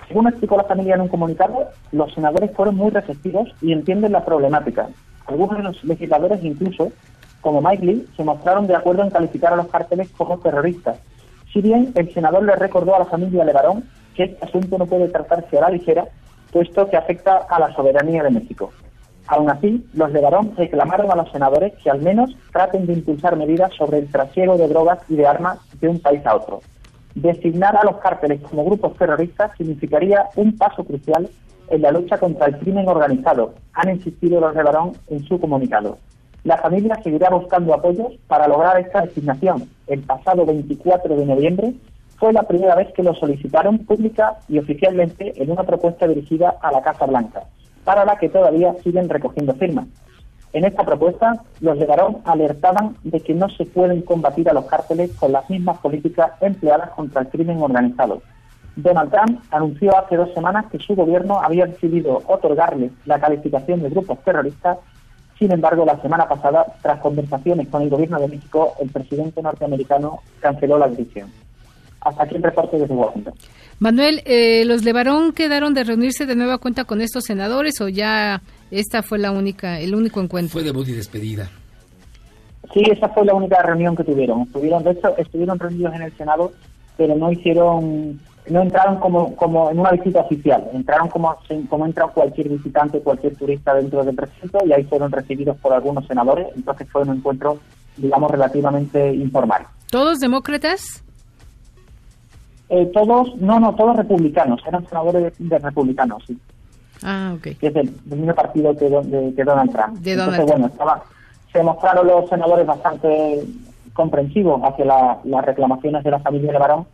Según explicó la familia en un comunicado, los senadores fueron muy receptivos y entienden la problemática. Algunos de los legisladores incluso, como Mike Lee, se mostraron de acuerdo en calificar a los cárteles como terroristas. Si bien el senador le recordó a la familia Levarón que este asunto no puede tratarse a la ligera puesto que afecta a la soberanía de México. Aún así, los de Barón reclamaron a los senadores que al menos traten de impulsar medidas sobre el trasiego de drogas y de armas de un país a otro. Designar a los cárteles como grupos terroristas significaría un paso crucial en la lucha contra el crimen organizado, han insistido los de Barón en su comunicado. La familia seguirá buscando apoyos para lograr esta designación. El pasado 24 de noviembre fue la primera vez que lo solicitaron pública y oficialmente en una propuesta dirigida a la Casa Blanca, para la que todavía siguen recogiendo firmas. En esta propuesta, los de Barón alertaban de que no se pueden combatir a los cárteles con las mismas políticas empleadas contra el crimen organizado. Donald Trump anunció hace dos semanas que su gobierno había decidido otorgarle la calificación de grupos terroristas sin embargo, la semana pasada, tras conversaciones con el gobierno de México, el presidente norteamericano canceló la decisión. Hasta aquí el reporte desde Washington. Manuel, eh, ¿los Levarón quedaron de reunirse de nueva cuenta con estos senadores o ya esta fue la única, el único encuentro? Fue debut y despedida. Sí, esa fue la única reunión que tuvieron. Estuvieron, de hecho, estuvieron reunidos en el Senado, pero no hicieron no entraron como, como en una visita oficial, entraron como, como entra cualquier visitante, cualquier turista dentro del recinto y ahí fueron recibidos por algunos senadores, entonces fue un encuentro, digamos, relativamente informal. ¿Todos demócratas? Eh, todos, no, no, todos republicanos, eran senadores de, republicanos, sí. Ah, ok. Que es del, mismo partido que, de, Donald Trump. De entonces, bueno, estaba, se mostraron los senadores bastante comprensivos hacia las reclamaciones de la familia de Barón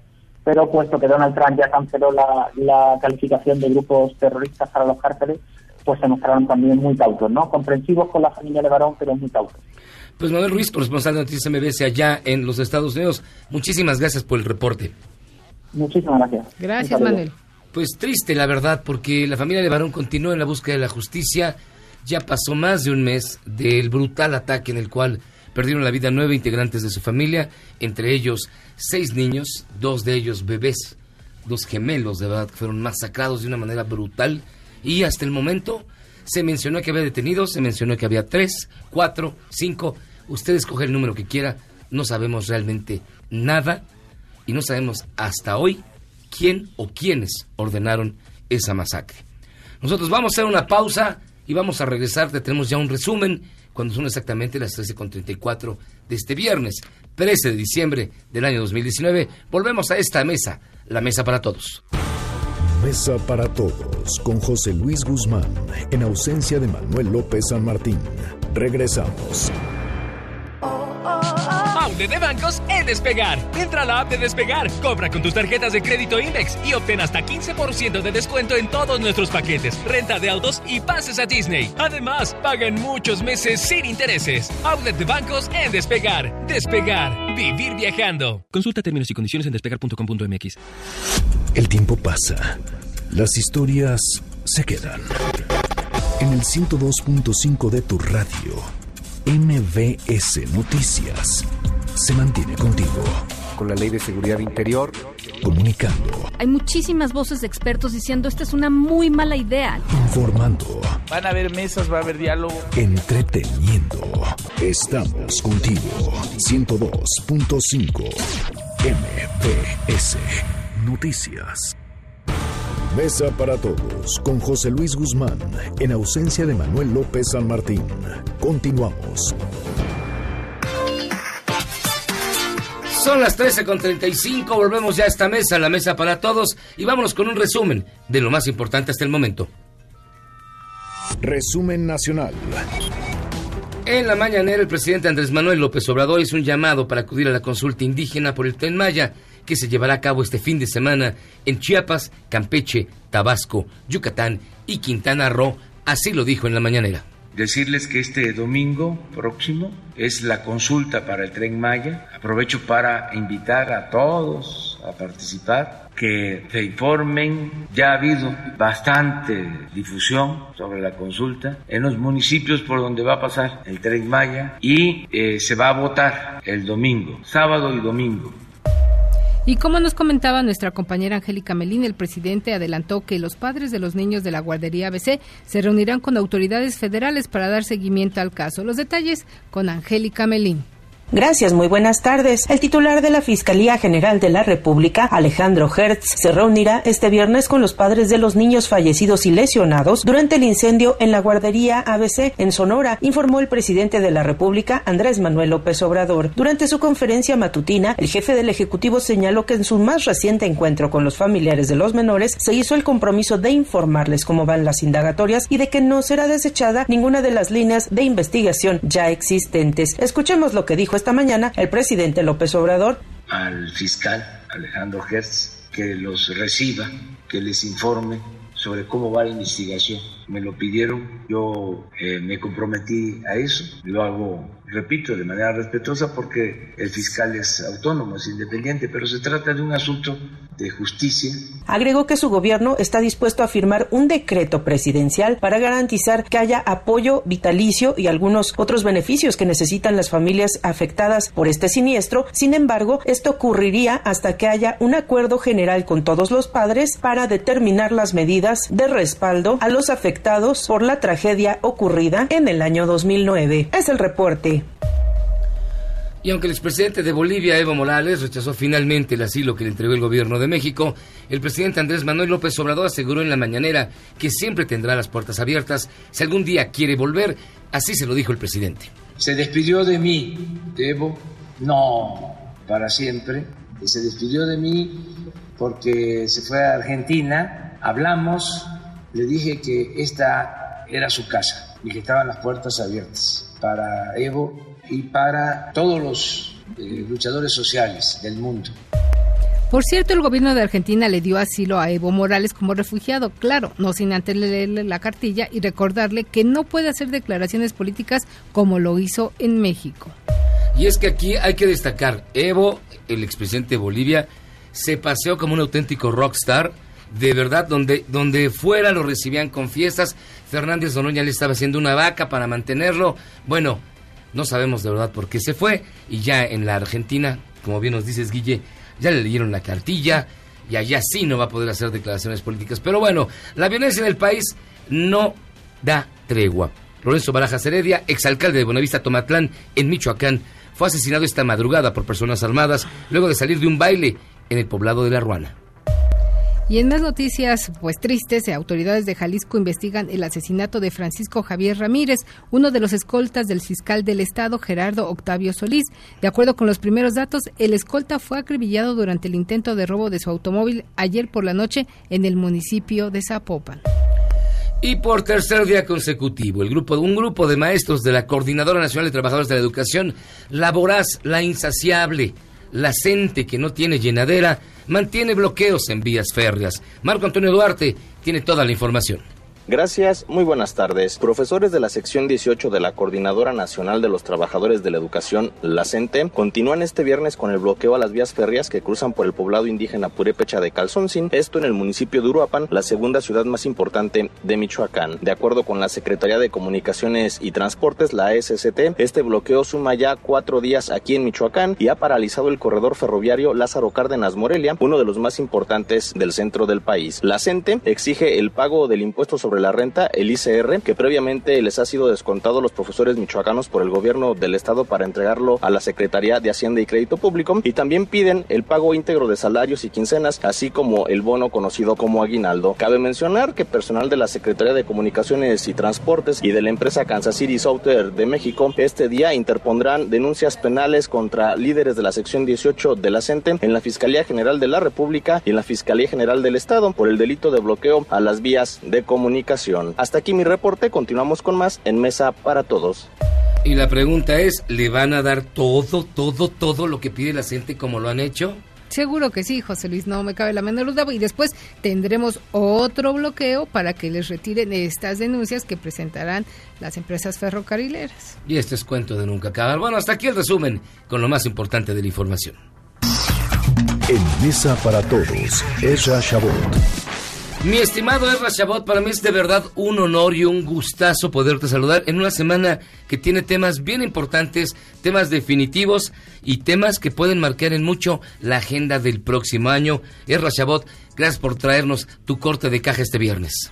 pero puesto que Donald Trump ya canceló la, calificación de grupos terroristas para los cárteles, pues se mostraron también muy cautos, ¿no? Comprensivos con la familia de Barón, pero muy cautos. Pues Manuel Ruiz, corresponsal de Noticias MBS allá en los Estados Unidos, muchísimas gracias por el reporte. Muchísimas gracias. Gracias, Manuel. Pues triste, la verdad, porque la familia de Barón continúa en la búsqueda de la justicia. Ya pasó más de un mes del brutal ataque en el cual perdieron la vida nueve integrantes de su familia, entre ellos seis niños, dos de ellos bebés, dos gemelos de verdad que fueron masacrados de una manera brutal y hasta el momento se mencionó que había detenidos, se mencionó que había tres, cuatro, cinco, usted escoge el número que quiera, no sabemos realmente nada y no sabemos hasta hoy quién o quiénes ordenaron esa masacre. Nosotros vamos a hacer una pausa y vamos a regresar, tenemos ya un resumen cuando son exactamente las 13.34 de este viernes, 13 de diciembre del año 2019. Volvemos a esta mesa, la mesa para todos. Mesa para todos, con José Luis Guzmán, en ausencia de Manuel López San Martín. Regresamos de bancos en Despegar. Entra a la app de Despegar, compra con tus tarjetas de crédito Index y obtén hasta 15% de descuento en todos nuestros paquetes, renta de autos y pases a Disney. Además, pagan muchos meses sin intereses. Outlet de bancos en Despegar. Despegar. Vivir viajando. Consulta términos y condiciones en despegar.com.mx. El tiempo pasa. Las historias se quedan. En el 102.5 de tu radio. MVS Noticias se mantiene contigo. Con la ley de seguridad interior. Comunicando. Hay muchísimas voces de expertos diciendo esta es una muy mala idea. Informando. Van a haber mesas, va a haber diálogo. Entreteniendo. Estamos contigo. 102.5 MPS Noticias. Mesa para todos con José Luis Guzmán en ausencia de Manuel López San Martín. Continuamos. Son las 13 con 35, volvemos ya a esta mesa, la mesa para todos, y vámonos con un resumen de lo más importante hasta el momento. Resumen nacional. En la mañanera, el presidente Andrés Manuel López Obrador hizo un llamado para acudir a la consulta indígena por el Tren Maya, que se llevará a cabo este fin de semana en Chiapas, Campeche, Tabasco, Yucatán y Quintana Roo, así lo dijo en la mañanera decirles que este domingo próximo es la consulta para el tren Maya. Aprovecho para invitar a todos a participar, que se informen. Ya ha habido bastante difusión sobre la consulta en los municipios por donde va a pasar el tren Maya y eh, se va a votar el domingo, sábado y domingo. Y como nos comentaba nuestra compañera Angélica Melín, el presidente adelantó que los padres de los niños de la guardería ABC se reunirán con autoridades federales para dar seguimiento al caso. Los detalles con Angélica Melín. Gracias, muy buenas tardes. El titular de la Fiscalía General de la República, Alejandro Hertz, se reunirá este viernes con los padres de los niños fallecidos y lesionados durante el incendio en la guardería ABC en Sonora, informó el presidente de la República, Andrés Manuel López Obrador. Durante su conferencia matutina, el jefe del Ejecutivo señaló que en su más reciente encuentro con los familiares de los menores se hizo el compromiso de informarles cómo van las indagatorias y de que no será desechada ninguna de las líneas de investigación ya existentes. Escuchemos lo que dijo esta mañana el presidente López Obrador. Al fiscal Alejandro Hertz que los reciba, que les informe sobre cómo va la investigación. Me lo pidieron, yo eh, me comprometí a eso, lo hago repito, de manera respetuosa porque el fiscal es autónomo, es independiente, pero se trata de un asunto de justicia. Agregó que su gobierno está dispuesto a firmar un decreto presidencial para garantizar que haya apoyo vitalicio y algunos otros beneficios que necesitan las familias afectadas por este siniestro. Sin embargo, esto ocurriría hasta que haya un acuerdo general con todos los padres para determinar las medidas de respaldo a los afectados por la tragedia ocurrida en el año 2009. Es el reporte. Y aunque el expresidente de Bolivia, Evo Morales, rechazó finalmente el asilo que le entregó el gobierno de México, el presidente Andrés Manuel López Obrador aseguró en la mañanera que siempre tendrá las puertas abiertas si algún día quiere volver. Así se lo dijo el presidente. Se despidió de mí, Evo, no para siempre, se despidió de mí porque se fue a Argentina, hablamos, le dije que esta era su casa y que estaban las puertas abiertas para Evo y para todos los eh, luchadores sociales del mundo. Por cierto, el gobierno de Argentina le dio asilo a Evo Morales como refugiado, claro, no sin antes leerle la cartilla y recordarle que no puede hacer declaraciones políticas como lo hizo en México. Y es que aquí hay que destacar, Evo, el expresidente de Bolivia, se paseó como un auténtico rockstar, de verdad, donde, donde fuera lo recibían con fiestas, Fernández Donoña le estaba haciendo una vaca para mantenerlo, bueno, no sabemos de verdad por qué se fue. Y ya en la Argentina, como bien nos dices, Guille, ya le leyeron la cartilla y allá sí no va a poder hacer declaraciones políticas. Pero bueno, la violencia en el país no da tregua. Lorenzo Barajas Heredia, exalcalde de Buenavista Tomatlán, en Michoacán, fue asesinado esta madrugada por personas armadas luego de salir de un baile en el poblado de La Ruana. Y en más noticias, pues tristes, autoridades de Jalisco investigan el asesinato de Francisco Javier Ramírez, uno de los escoltas del fiscal del Estado, Gerardo Octavio Solís. De acuerdo con los primeros datos, el escolta fue acribillado durante el intento de robo de su automóvil ayer por la noche en el municipio de Zapopan. Y por tercer día consecutivo, el grupo, un grupo de maestros de la Coordinadora Nacional de Trabajadores de la Educación, la voraz, la insaciable, la CENTE que no tiene llenadera, mantiene bloqueos en vías férreas. Marco Antonio Duarte tiene toda la información. Gracias, muy buenas tardes. Profesores de la sección 18 de la Coordinadora Nacional de los Trabajadores de la Educación, la CENTE, continúan este viernes con el bloqueo a las vías férreas que cruzan por el poblado indígena Purépecha de Calzoncin, esto en el municipio de Uruapan, la segunda ciudad más importante de Michoacán. De acuerdo con la Secretaría de Comunicaciones y Transportes, la SCT, este bloqueo suma ya cuatro días aquí en Michoacán y ha paralizado el corredor ferroviario Lázaro Cárdenas Morelia, uno de los más importantes del centro del país. La CENTE exige el pago del impuesto sobre la renta, el ICR, que previamente les ha sido descontado a los profesores michoacanos por el gobierno del estado para entregarlo a la Secretaría de Hacienda y Crédito Público y también piden el pago íntegro de salarios y quincenas, así como el bono conocido como aguinaldo. Cabe mencionar que personal de la Secretaría de Comunicaciones y Transportes y de la empresa Kansas City Software de México este día interpondrán denuncias penales contra líderes de la sección 18 de la CENTE en la Fiscalía General de la República y en la Fiscalía General del Estado por el delito de bloqueo a las vías de comunicación hasta aquí mi reporte, continuamos con más en Mesa para Todos. Y la pregunta es, ¿le van a dar todo, todo, todo lo que pide la gente como lo han hecho? Seguro que sí, José Luis, no me cabe la menor duda. Y después tendremos otro bloqueo para que les retiren estas denuncias que presentarán las empresas ferrocarrileras. Y este es cuento de nunca acabar. Bueno, hasta aquí el resumen con lo más importante de la información. En Mesa para Todos, Ezra Shabot. Mi estimado Erra Chabot, para mí es de verdad un honor y un gustazo poderte saludar en una semana que tiene temas bien importantes, temas definitivos y temas que pueden marcar en mucho la agenda del próximo año. Erra Chabot, gracias por traernos tu corte de caja este viernes.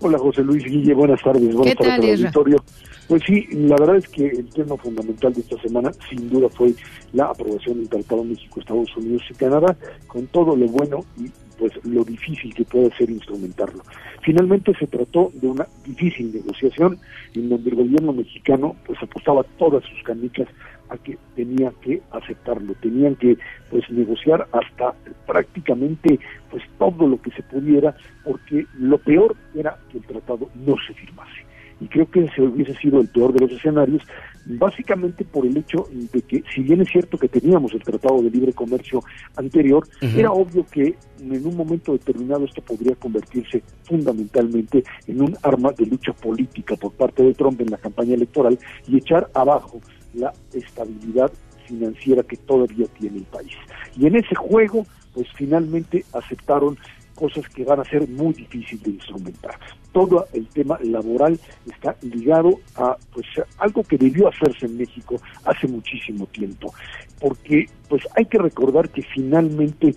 Hola José Luis Guille, buenas tardes, buenas ¿Qué tardes tal, auditorio. Pues sí, la verdad es que el tema fundamental de esta semana sin duda fue la aprobación del Tratado México, Estados Unidos y Canadá, con todo lo bueno y pues lo difícil que puede ser instrumentarlo. Finalmente se trató de una difícil negociación en donde el gobierno mexicano pues apostaba todas sus canicas a que tenía que aceptarlo, tenían que pues negociar hasta prácticamente pues todo lo que se pudiera porque lo peor era que el tratado no se firmase y creo que ese hubiese sido el peor de los escenarios, básicamente por el hecho de que, si bien es cierto que teníamos el Tratado de Libre Comercio anterior, era obvio que en un momento determinado esto podría convertirse fundamentalmente en un arma de lucha política por parte de Trump en la campaña electoral y echar abajo la estabilidad financiera que todavía tiene el país. Y en ese juego, pues finalmente aceptaron cosas que van a ser muy difíciles de instrumentar. Todo el tema laboral está ligado a pues algo que debió hacerse en México hace muchísimo tiempo, porque pues hay que recordar que finalmente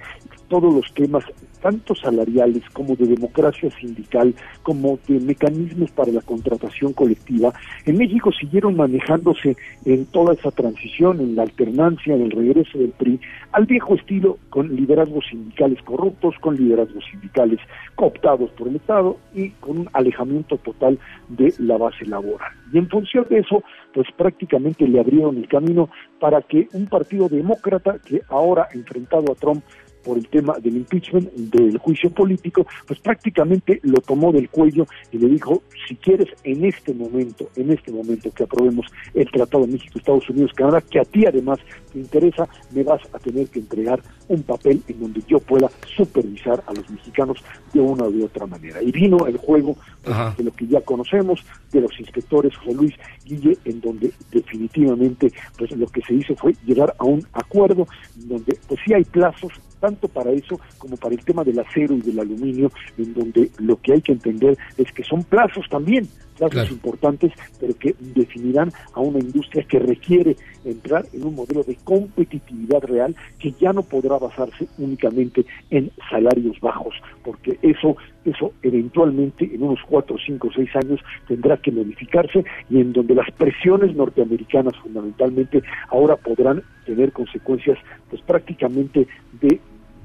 todos los temas tanto salariales como de democracia sindical, como de mecanismos para la contratación colectiva, en México siguieron manejándose en toda esa transición, en la alternancia, en el regreso del PRI, al viejo estilo, con liderazgos sindicales corruptos, con liderazgos sindicales cooptados por el Estado y con un alejamiento total de la base laboral. Y en función de eso, pues prácticamente le abrieron el camino para que un partido demócrata que ahora enfrentado a Trump por el tema del impeachment, del juicio político, pues prácticamente lo tomó del cuello y le dijo, si quieres en este momento, en este momento que aprobemos el Tratado de México, Estados Unidos, Canadá, que a ti además te interesa, me vas a tener que entregar un papel en donde yo pueda supervisar a los mexicanos de una u otra manera. Y vino el juego pues, de lo que ya conocemos, de los inspectores José Luis Guille, en donde definitivamente pues lo que se hizo fue llegar a un acuerdo donde pues sí hay plazos tanto para eso como para el tema del acero y del aluminio, en donde lo que hay que entender es que son plazos también, plazos Claro. importantes, pero que definirán a una industria que requiere entrar en un modelo de competitividad real que ya no podrá basarse únicamente en salarios bajos, porque eso, eso eventualmente en unos cuatro, cinco, seis años tendrá que modificarse y en donde las presiones norteamericanas fundamentalmente ahora podrán tener consecuencias pues prácticamente de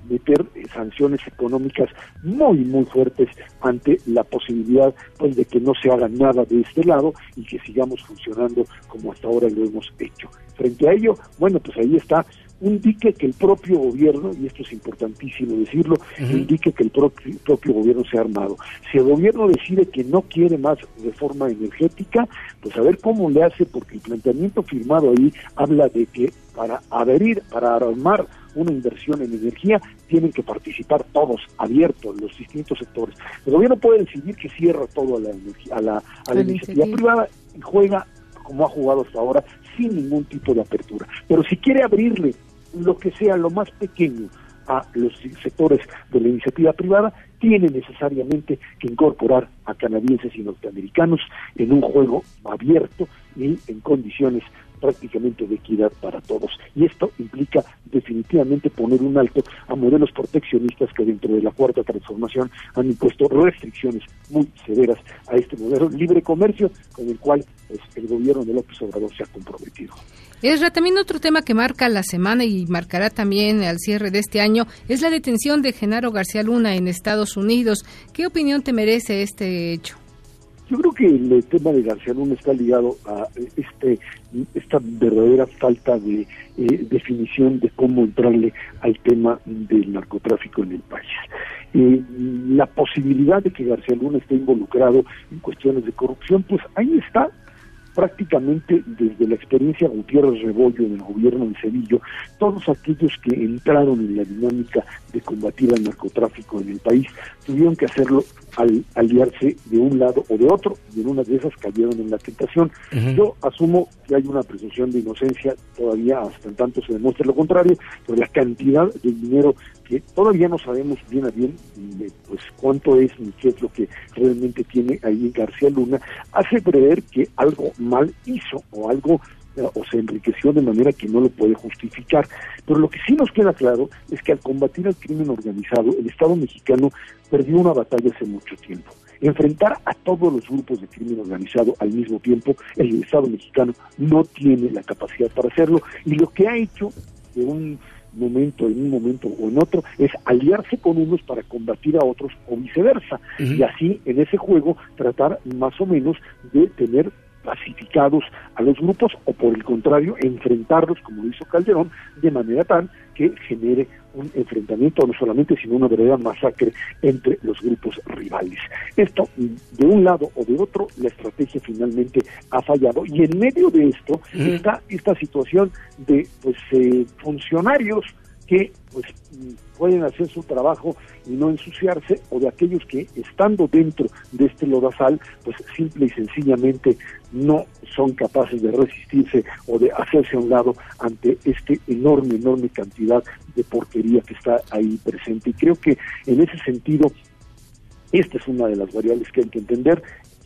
meter sanciones económicas muy muy fuertes ante la posibilidad pues de que no se haga nada de este lado y que sigamos funcionando como hasta ahora lo hemos hecho. Frente a ello, bueno, pues ahí está un dique que el propio gobierno, y esto es importantísimo decirlo, un dique que el propio, propio gobierno se ha armado. Si el gobierno decide que no quiere más reforma energética, pues a ver cómo le hace, porque el planteamiento firmado ahí habla de que para adherir, para armar una inversión en energía, tienen que participar todos, abiertos, los distintos sectores. El gobierno puede decidir que cierra todo a la, energía- a la, a la la iniciativa iniciativa. privada y juega como ha jugado hasta ahora, sin ningún tipo de apertura. Pero si quiere abrirle lo que sea lo más pequeño a los sectores de la iniciativa privada, tiene necesariamente que incorporar a canadienses y norteamericanos en un juego abierto y en condiciones prácticamente de equidad para todos. Y esto implica definitivamente poner un alto a modelos proteccionistas que dentro de la cuarta transformación han impuesto restricciones muy severas a este modelo libre comercio con el cual pues, el gobierno de López Obrador se ha comprometido. Esra, también otro tema que marca la semana y marcará también al cierre de este año es la detención de Genaro García Luna en Estados Unidos. ¿Qué opinión te merece este hecho? Yo creo que el tema de García Luna está ligado a eh, este esta verdadera falta de eh, definición de cómo entrarle al tema del narcotráfico en el país. Eh, la posibilidad de que García Luna esté involucrado en cuestiones de corrupción, pues ahí está prácticamente desde la experiencia Gutiérrez Rebollo en el gobierno de Sevilla, todos aquellos que entraron en la dinámica de combatir al narcotráfico en el país tuvieron que hacerlo al aliarse de un lado o de otro, y en una de esas cayeron en la tentación. Yo asumo que hay una presunción de inocencia, todavía hasta en tanto se demuestre lo contrario, pero la cantidad de dinero que todavía no sabemos bien a bien de, pues cuánto es ni qué es lo que realmente tiene ahí García Luna, hace prever que algo mal hizo o algo eh, o se enriqueció de manera que no lo puede justificar. Pero lo que sí nos queda claro es que al combatir al crimen organizado, el Estado mexicano perdió una batalla hace mucho tiempo. enfrentar a todos los grupos de crimen organizado al mismo tiempo, el Estado mexicano no tiene la capacidad para hacerlo y lo que ha hecho de un momento, en un momento o en otro, es aliarse con unos para combatir a otros o viceversa. Y así, en ese juego, tratar más o menos de tener pacificados a los grupos o por el contrario enfrentarlos como hizo Calderón de manera tal que genere un enfrentamiento no solamente sino una verdadera masacre entre los grupos rivales. Esto de un lado o de otro la estrategia finalmente ha fallado y en medio de esto está esta situación de pues eh, funcionarios que pues pueden hacer su trabajo y no ensuciarse o de aquellos que estando dentro de este lodazal pues simple y sencillamente no son capaces de resistirse o de hacerse a un lado ante este enorme enorme cantidad de porquería que está ahí presente. Y creo que en ese sentido esta es una de las variables que hay que entender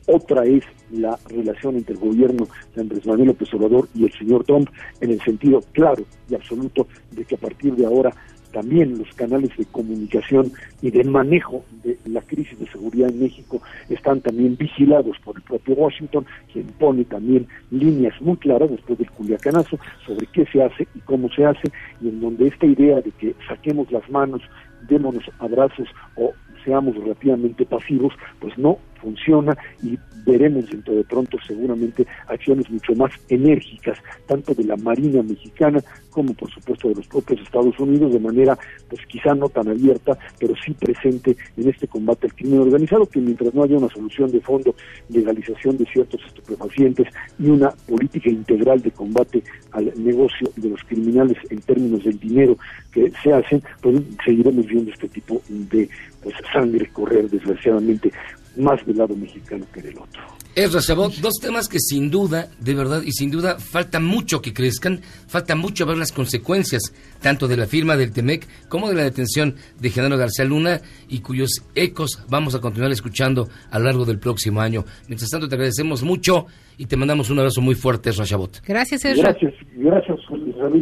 otra es la relación entre el gobierno de Andrés Manuel López Obrador y el señor Trump en el sentido claro y absoluto de que a partir de ahora también los canales de comunicación y de manejo de la crisis de seguridad en México están también vigilados por el propio Washington, quien pone también líneas muy claras después del culiacanazo sobre qué se hace y cómo se hace, y en donde esta idea de que saquemos las manos, démonos abrazos o seamos relativamente pasivos, pues no funciona y veremos dentro de pronto seguramente acciones mucho más enérgicas, tanto de la Marina mexicana como por supuesto de los propios Estados Unidos, de manera pues quizá no tan abierta, pero sí presente en este combate al crimen organizado, que mientras no haya una solución de fondo, legalización de ciertos estupefacientes y una política integral de combate al negocio de los criminales en términos del dinero que se hacen, pues seguiremos viendo este tipo de pues, sangre correr desgraciadamente más del lado mexicano que del otro. Es Sabot, dos temas que sin duda, de verdad, y sin duda falta mucho que crezcan, falta mucho ver las consecuencias, tanto de la firma del TEMEC como de la detención de Genaro García Luna, y cuyos ecos vamos a continuar escuchando a lo largo del próximo año. Mientras tanto, te agradecemos mucho y te mandamos un abrazo muy fuerte, Ezra Shabot. Gracias, Ezra. Gracias, gracias,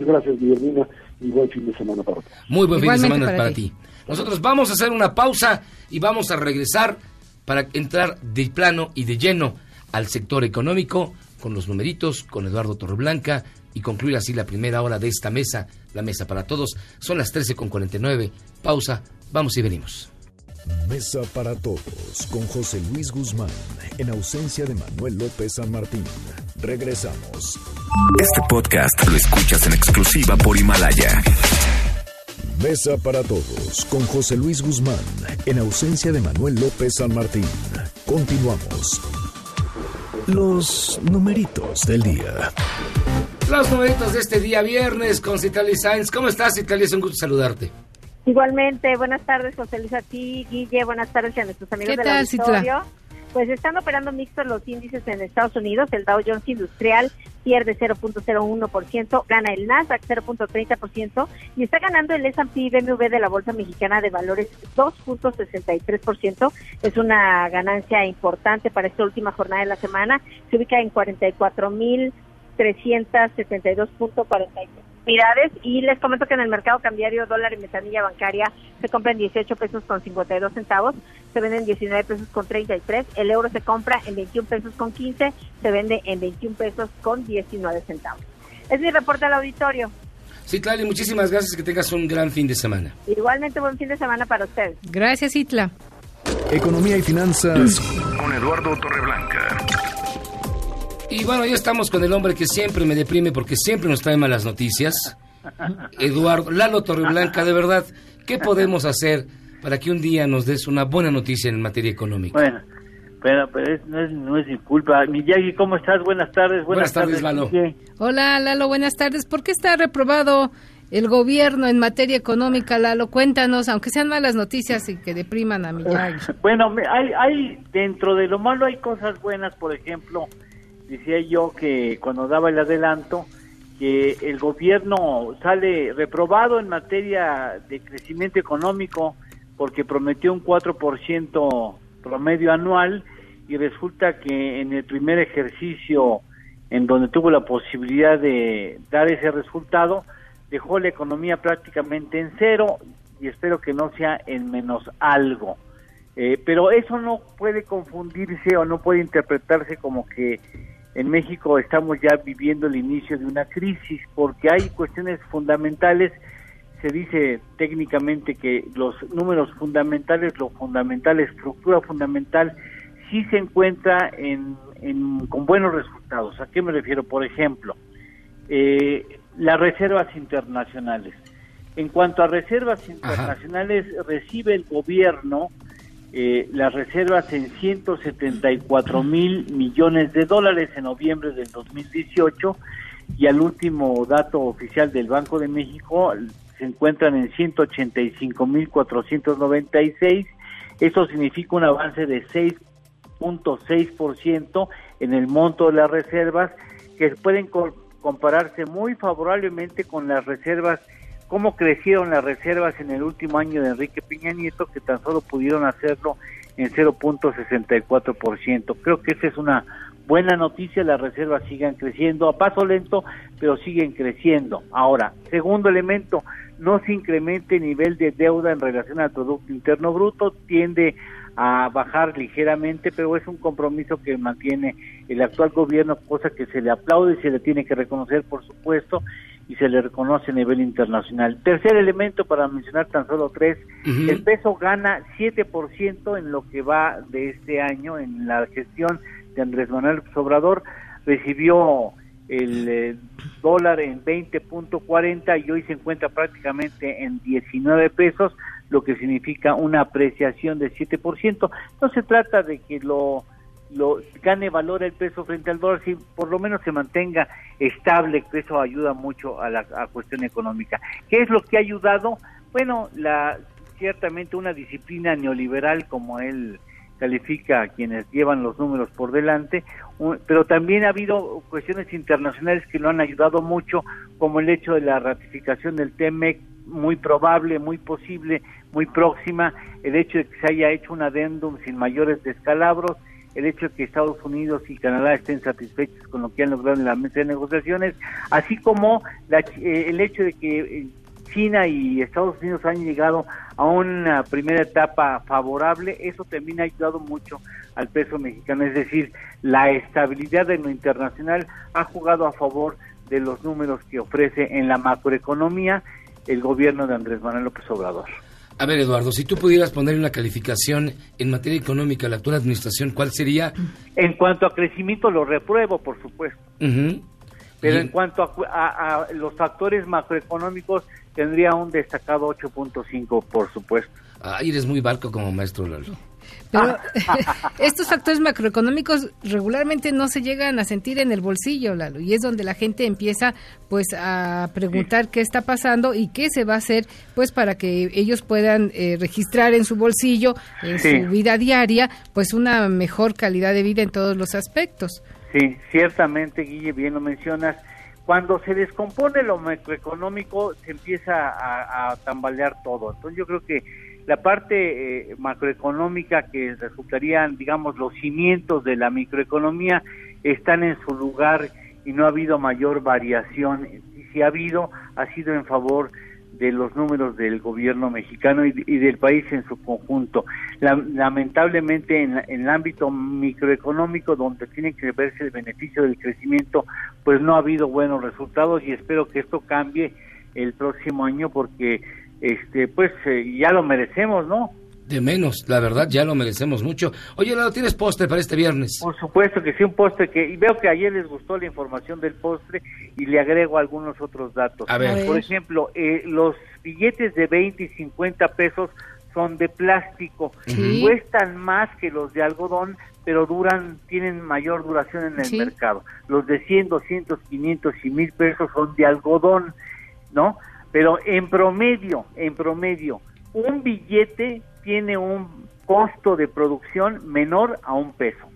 gracias, Guillermina, y buen fin de semana para ti. Muy buen fin de semana para, ti. Nosotros vamos a hacer una pausa y vamos a regresar para entrar de plano y de lleno al sector económico con los numeritos, con Eduardo Torreblanca y concluir así la primera hora de esta mesa, la mesa para todos. Son las 13.49. Pausa, vamos y venimos. Mesa para todos con José Luis Guzmán en ausencia de Manuel López San Martín. Regresamos. Este podcast lo escuchas en exclusiva por Himalaya. Mesa para todos con José Luis Guzmán en ausencia de Manuel López San Martín. Continuamos. Los numeritos del día. Los numeritos de este día viernes con Citali Sainz. ¿Cómo estás, Citali? Es un gusto saludarte. Igualmente, buenas tardes, José Luis, a ti, Guille, buenas tardes a nuestros amigos ¿Qué del tal, auditorio. Pues están operando mixtos los índices en Estados Unidos. El Dow Jones Industrial pierde 0.01%, gana el Nasdaq 0.30% y está ganando el S&P BMW de la Bolsa Mexicana de Valores 2.63%. Es una ganancia importante para esta última jornada de la semana. Se ubica en 44.372.43 unidades y les comento que en el mercado cambiario dólar y metanilla bancaria se compra en 18 pesos con 52 centavos, se vende en 19 pesos con 33, el euro se compra en 21 pesos con 15, se vende en 21 pesos con 19 centavos. Es mi reporte al auditorio. Sí, Claudia, muchísimas gracias. Que tengas un gran fin de semana. Igualmente buen fin de semana para ustedes. Gracias, Itla. Economía y finanzas Con Eduardo Torreblanca. Y bueno, ya estamos con el hombre que siempre me deprime porque siempre nos trae malas noticias. Eduardo, Lalo Torreblanca, de verdad, ¿qué podemos hacer para que un día nos des una buena noticia en materia económica? Bueno, pero, pero es- no, es, no es mi culpa. Miyagi, ¿cómo estás? Buenas tardes. Buenas tardes, Lalo. Hola, Lalo, buenas tardes. ¿Por qué está reprobado el gobierno en materia económica, Lalo? Cuéntanos, aunque sean malas noticias y que depriman a Miyagi. Bueno, me- hay, hay dentro de lo malo hay cosas buenas, por ejemplo, decía yo que cuando daba el adelanto, que el gobierno sale reprobado en materia de crecimiento económico porque prometió un 4% promedio anual y resulta que en el primer ejercicio en donde tuvo la posibilidad de dar ese resultado, dejó la economía prácticamente en cero y espero que no sea en menos algo. Eh, pero eso no puede confundirse o no puede interpretarse como que en México estamos ya viviendo el inicio de una crisis, porque hay cuestiones fundamentales. Se dice técnicamente que los números fundamentales, lo fundamental, estructura fundamental, sí se encuentra en, con buenos resultados. ¿A qué me refiero? Por ejemplo, eh, las reservas internacionales. En cuanto a reservas internacionales, recibe el gobierno eh, las reservas en 174 mil millones de dólares en noviembre del 2018 y al último dato oficial del Banco de México se encuentran en 185 mil 496. Eso significa un avance de 6.6% en el monto de las reservas que pueden compararse muy favorablemente con las reservas cómo crecieron las reservas en el último año de Enrique Piña Nieto, que tan solo pudieron hacerlo en 0.64%. Creo que esa es una buena noticia, las reservas siguen creciendo a paso lento, pero siguen creciendo. Ahora, segundo elemento, no se incremente el nivel de deuda en relación al Producto Interno Bruto, tiende a bajar ligeramente, pero es un compromiso que mantiene el actual gobierno, cosa que se le aplaude y se le tiene que reconocer, por supuesto, y se le reconoce a nivel internacional. Tercer elemento, para mencionar tan solo tres, el peso gana 7% en lo que va de este año, en la gestión de Andrés Manuel Obrador, recibió el eh, dólar en 20.40 y hoy se encuentra prácticamente en 19 pesos, lo que significa una apreciación de 7%. No se trata de que lo lo gane valor el peso frente al dólar, si por lo menos se mantenga estable, que eso ayuda mucho a la cuestión económica. ¿Qué es lo que ha ayudado? Bueno, la ciertamente una disciplina neoliberal como él califica a quienes llevan los números por delante, pero también ha habido cuestiones internacionales que lo han ayudado mucho, como el hecho de la ratificación del TEMEC, muy probable, muy posible, muy próxima, el hecho de que se haya hecho un adendum sin mayores descalabros, el hecho de que Estados Unidos y Canadá estén satisfechos con lo que han logrado en la mesa de negociaciones, así como eh, el hecho de que eh, China y Estados Unidos han llegado a una primera etapa favorable, eso también ha ayudado mucho al peso mexicano, es decir, la estabilidad de lo internacional ha jugado a favor de los números que ofrece en la macroeconomía el gobierno de Andrés Manuel López Obrador. A ver, Eduardo, si tú pudieras poner una calificación en materia económica a la actual administración, ¿cuál sería? En cuanto a crecimiento, lo repruebo, por supuesto. Pero en cuanto a, los factores macroeconómicos, tendría un destacado 8.5, por supuesto. Ay, eres muy barco como maestro Lalo. Pero estos factores macroeconómicos regularmente no se llegan a sentir en el bolsillo, Lalo, y es donde la gente empieza pues a preguntar qué está pasando y qué se va a hacer pues para que ellos puedan eh, registrar en su bolsillo, en su vida diaria, pues una mejor calidad de vida en todos los aspectos. Sí, ciertamente, Guille, bien lo mencionas. Cuando se descompone lo macroeconómico, se empieza a, a tambalear todo. Entonces yo creo que la parte eh, macroeconómica que resultarían, digamos, los cimientos de la microeconomía están en su lugar y no ha habido mayor variación. Y si ha habido, ha sido en favor de los números del gobierno mexicano y, del país en su conjunto. lamentablemente en, en, el ámbito microeconómico donde tiene que verse el beneficio del crecimiento, pues no ha habido buenos resultados y espero que esto cambie el próximo año porque este pues eh, ya lo merecemos, ¿no? De menos, la verdad, ya lo merecemos mucho. Oye, Lalo, ¿tienes postre para este viernes? Por supuesto que sí, un postre que... Y veo que ayer les gustó la información del postre y le agrego algunos otros datos. A ver. Por ejemplo, eh, los billetes de 20 y 50 pesos son de plástico. Cuestan más que los de algodón, pero duran, tienen mayor duración en el mercado. Los de 100, 200, 500 y 1000 pesos son de algodón, ¿no? Pero en promedio, en promedio, un billete tiene un costo de producción menor a un peso.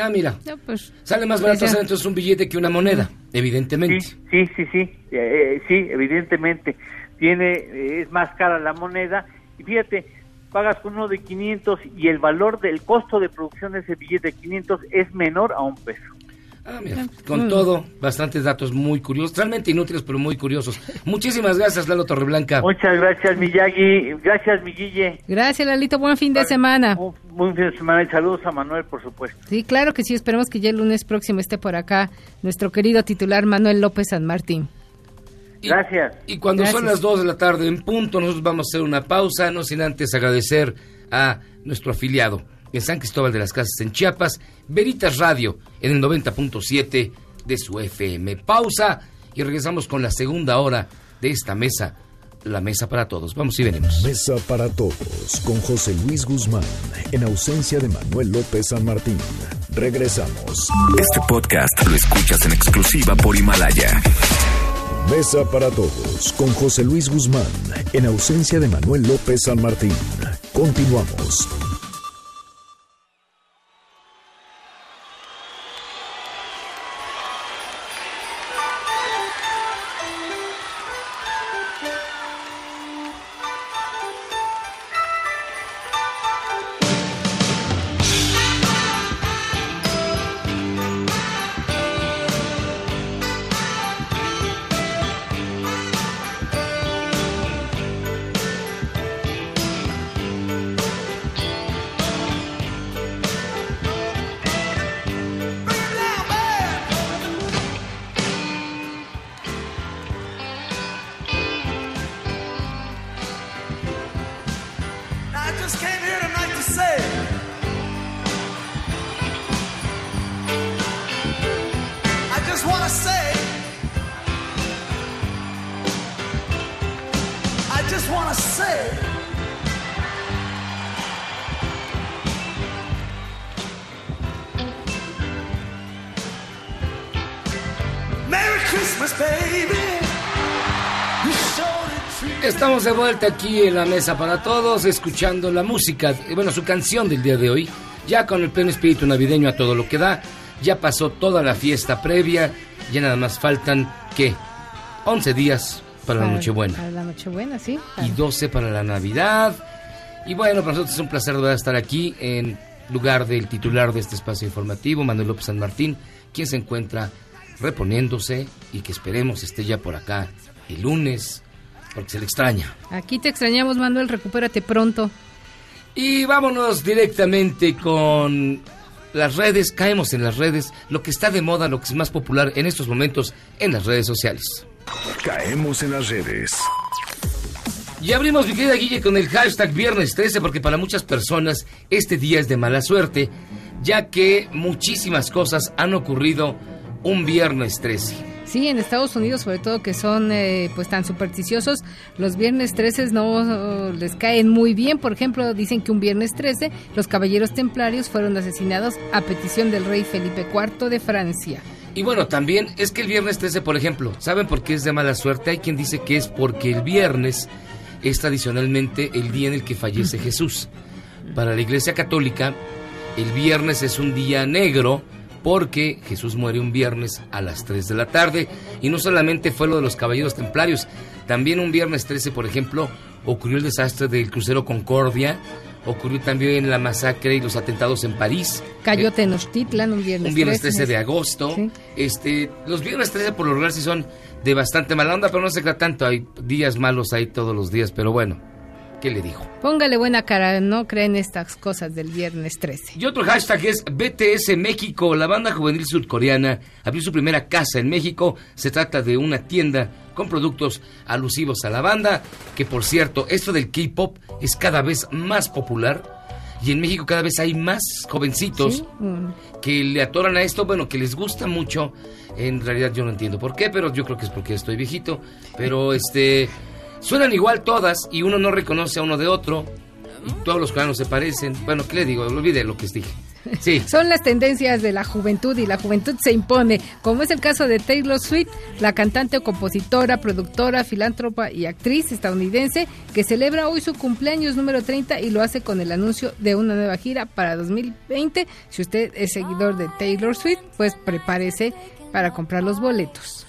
Ah, mira. Pues, Sale más barato hacer entonces un billete que una moneda, evidentemente. Sí, sí, sí, eh, sí, evidentemente. Tiene, eh, es más cara la moneda. Y fíjate, pagas uno de 500 y el valor del costo de producción de ese billete de 500 es menor a un peso. Ah, mira, con todo, bastantes datos muy curiosos, realmente inútiles, pero muy curiosos. Muchísimas gracias, Lalo Torreblanca. Muchas gracias, Miyagi. Gracias, mi Guille. Gracias, Lalito. Buen fin de semana. Buen fin de semana y saludos a Manuel, por supuesto. Sí, claro que sí. Esperemos que ya el lunes próximo esté por acá nuestro querido titular Manuel López San Martín. Gracias. Y cuando son las 2 de la tarde en punto, nosotros vamos a hacer una pausa, no sin antes agradecer a nuestro afiliado en San Cristóbal de las Casas en Chiapas, Veritas Radio, en el 90.7 de su FM. Pausa y regresamos con la segunda hora de esta mesa, la mesa para todos. Vamos y venimos. Mesa para todos con José Luis Guzmán, en ausencia de Manuel López San Martín. Regresamos. Este podcast lo escuchas en exclusiva por Himalaya. Mesa para todos con José Luis Guzmán, en ausencia de Manuel López San Martín. Continuamos. Vuelta aquí en la mesa para todos, escuchando la música, eh, bueno, su canción del día de hoy, ya con el pleno espíritu navideño a todo lo que da, ya pasó toda la fiesta previa, ya nada más faltan, ¿qué? 11 días para la Nochebuena Para la Nochebuena, sí. y 12 para la Navidad. Y bueno, para nosotros es un placer de estar aquí en lugar del titular de este espacio informativo, Manuel López San Martín, quien se encuentra reponiéndose y que esperemos esté ya por acá el lunes, porque se le extraña. Aquí te extrañamos, Manuel. Recupérate pronto. Y vámonos directamente con las redes, caemos en las redes, lo que está de moda, lo que es más popular en estos momentos en las redes sociales. Caemos en las redes. Y abrimos, mi querida Guille, con el hashtag Viernes 13, porque para muchas personas este día es de mala suerte, ya que muchísimas cosas han ocurrido un Viernes 13. Sí, en Estados Unidos, sobre todo que son eh, pues tan supersticiosos, los viernes 13 no les caen muy bien. Por ejemplo, dicen que un viernes 13 los caballeros templarios fueron asesinados a petición del rey Felipe IV de Francia. Y bueno, también es que el viernes 13, por ejemplo, ¿saben por qué es de mala suerte? Hay quien dice que es porque el viernes es tradicionalmente el día en el que fallece Jesús. Para la Iglesia Católica, el viernes es un día negro porque Jesús muere un viernes a las 3 de la tarde. Y no solamente fue lo de los caballeros templarios, también un viernes 13, por ejemplo, ocurrió el desastre del crucero Concordia, ocurrió también la masacre y los atentados en París. Cayó Tenochtitlan un viernes Un viernes 13. 13 de agosto. Sí. Este, los viernes 13 por lo regular sí son de bastante mala onda, pero no se crea tanto. Hay días malos ahí todos los días, pero bueno, ¿qué le digo? Póngale buena cara, no creen estas cosas del viernes 13. Y otro hashtag es BTS México. La banda juvenil surcoreana abrió su primera casa en México. Se trata de una tienda con productos alusivos a la banda, que por cierto, esto del K-Pop es cada vez más popular. Y en México cada vez hay más jovencitos Mm. que le atoran a esto, bueno, que les gusta mucho. En realidad yo no entiendo por qué, pero yo creo que es porque estoy viejito. Pero este suenan igual todas y uno no reconoce a uno de otro todos los coreanos se parecen. Bueno, ¿qué le digo? Olvide lo que dije. Sí. Son las tendencias de la juventud y la juventud se impone, como es el caso de Taylor Swift, la cantante, compositora, productora, filántropa y actriz estadounidense que celebra hoy su cumpleaños número 30 y lo hace con el anuncio de una nueva gira para 2020. Si usted es seguidor de Taylor Swift, pues prepárese para comprar los boletos.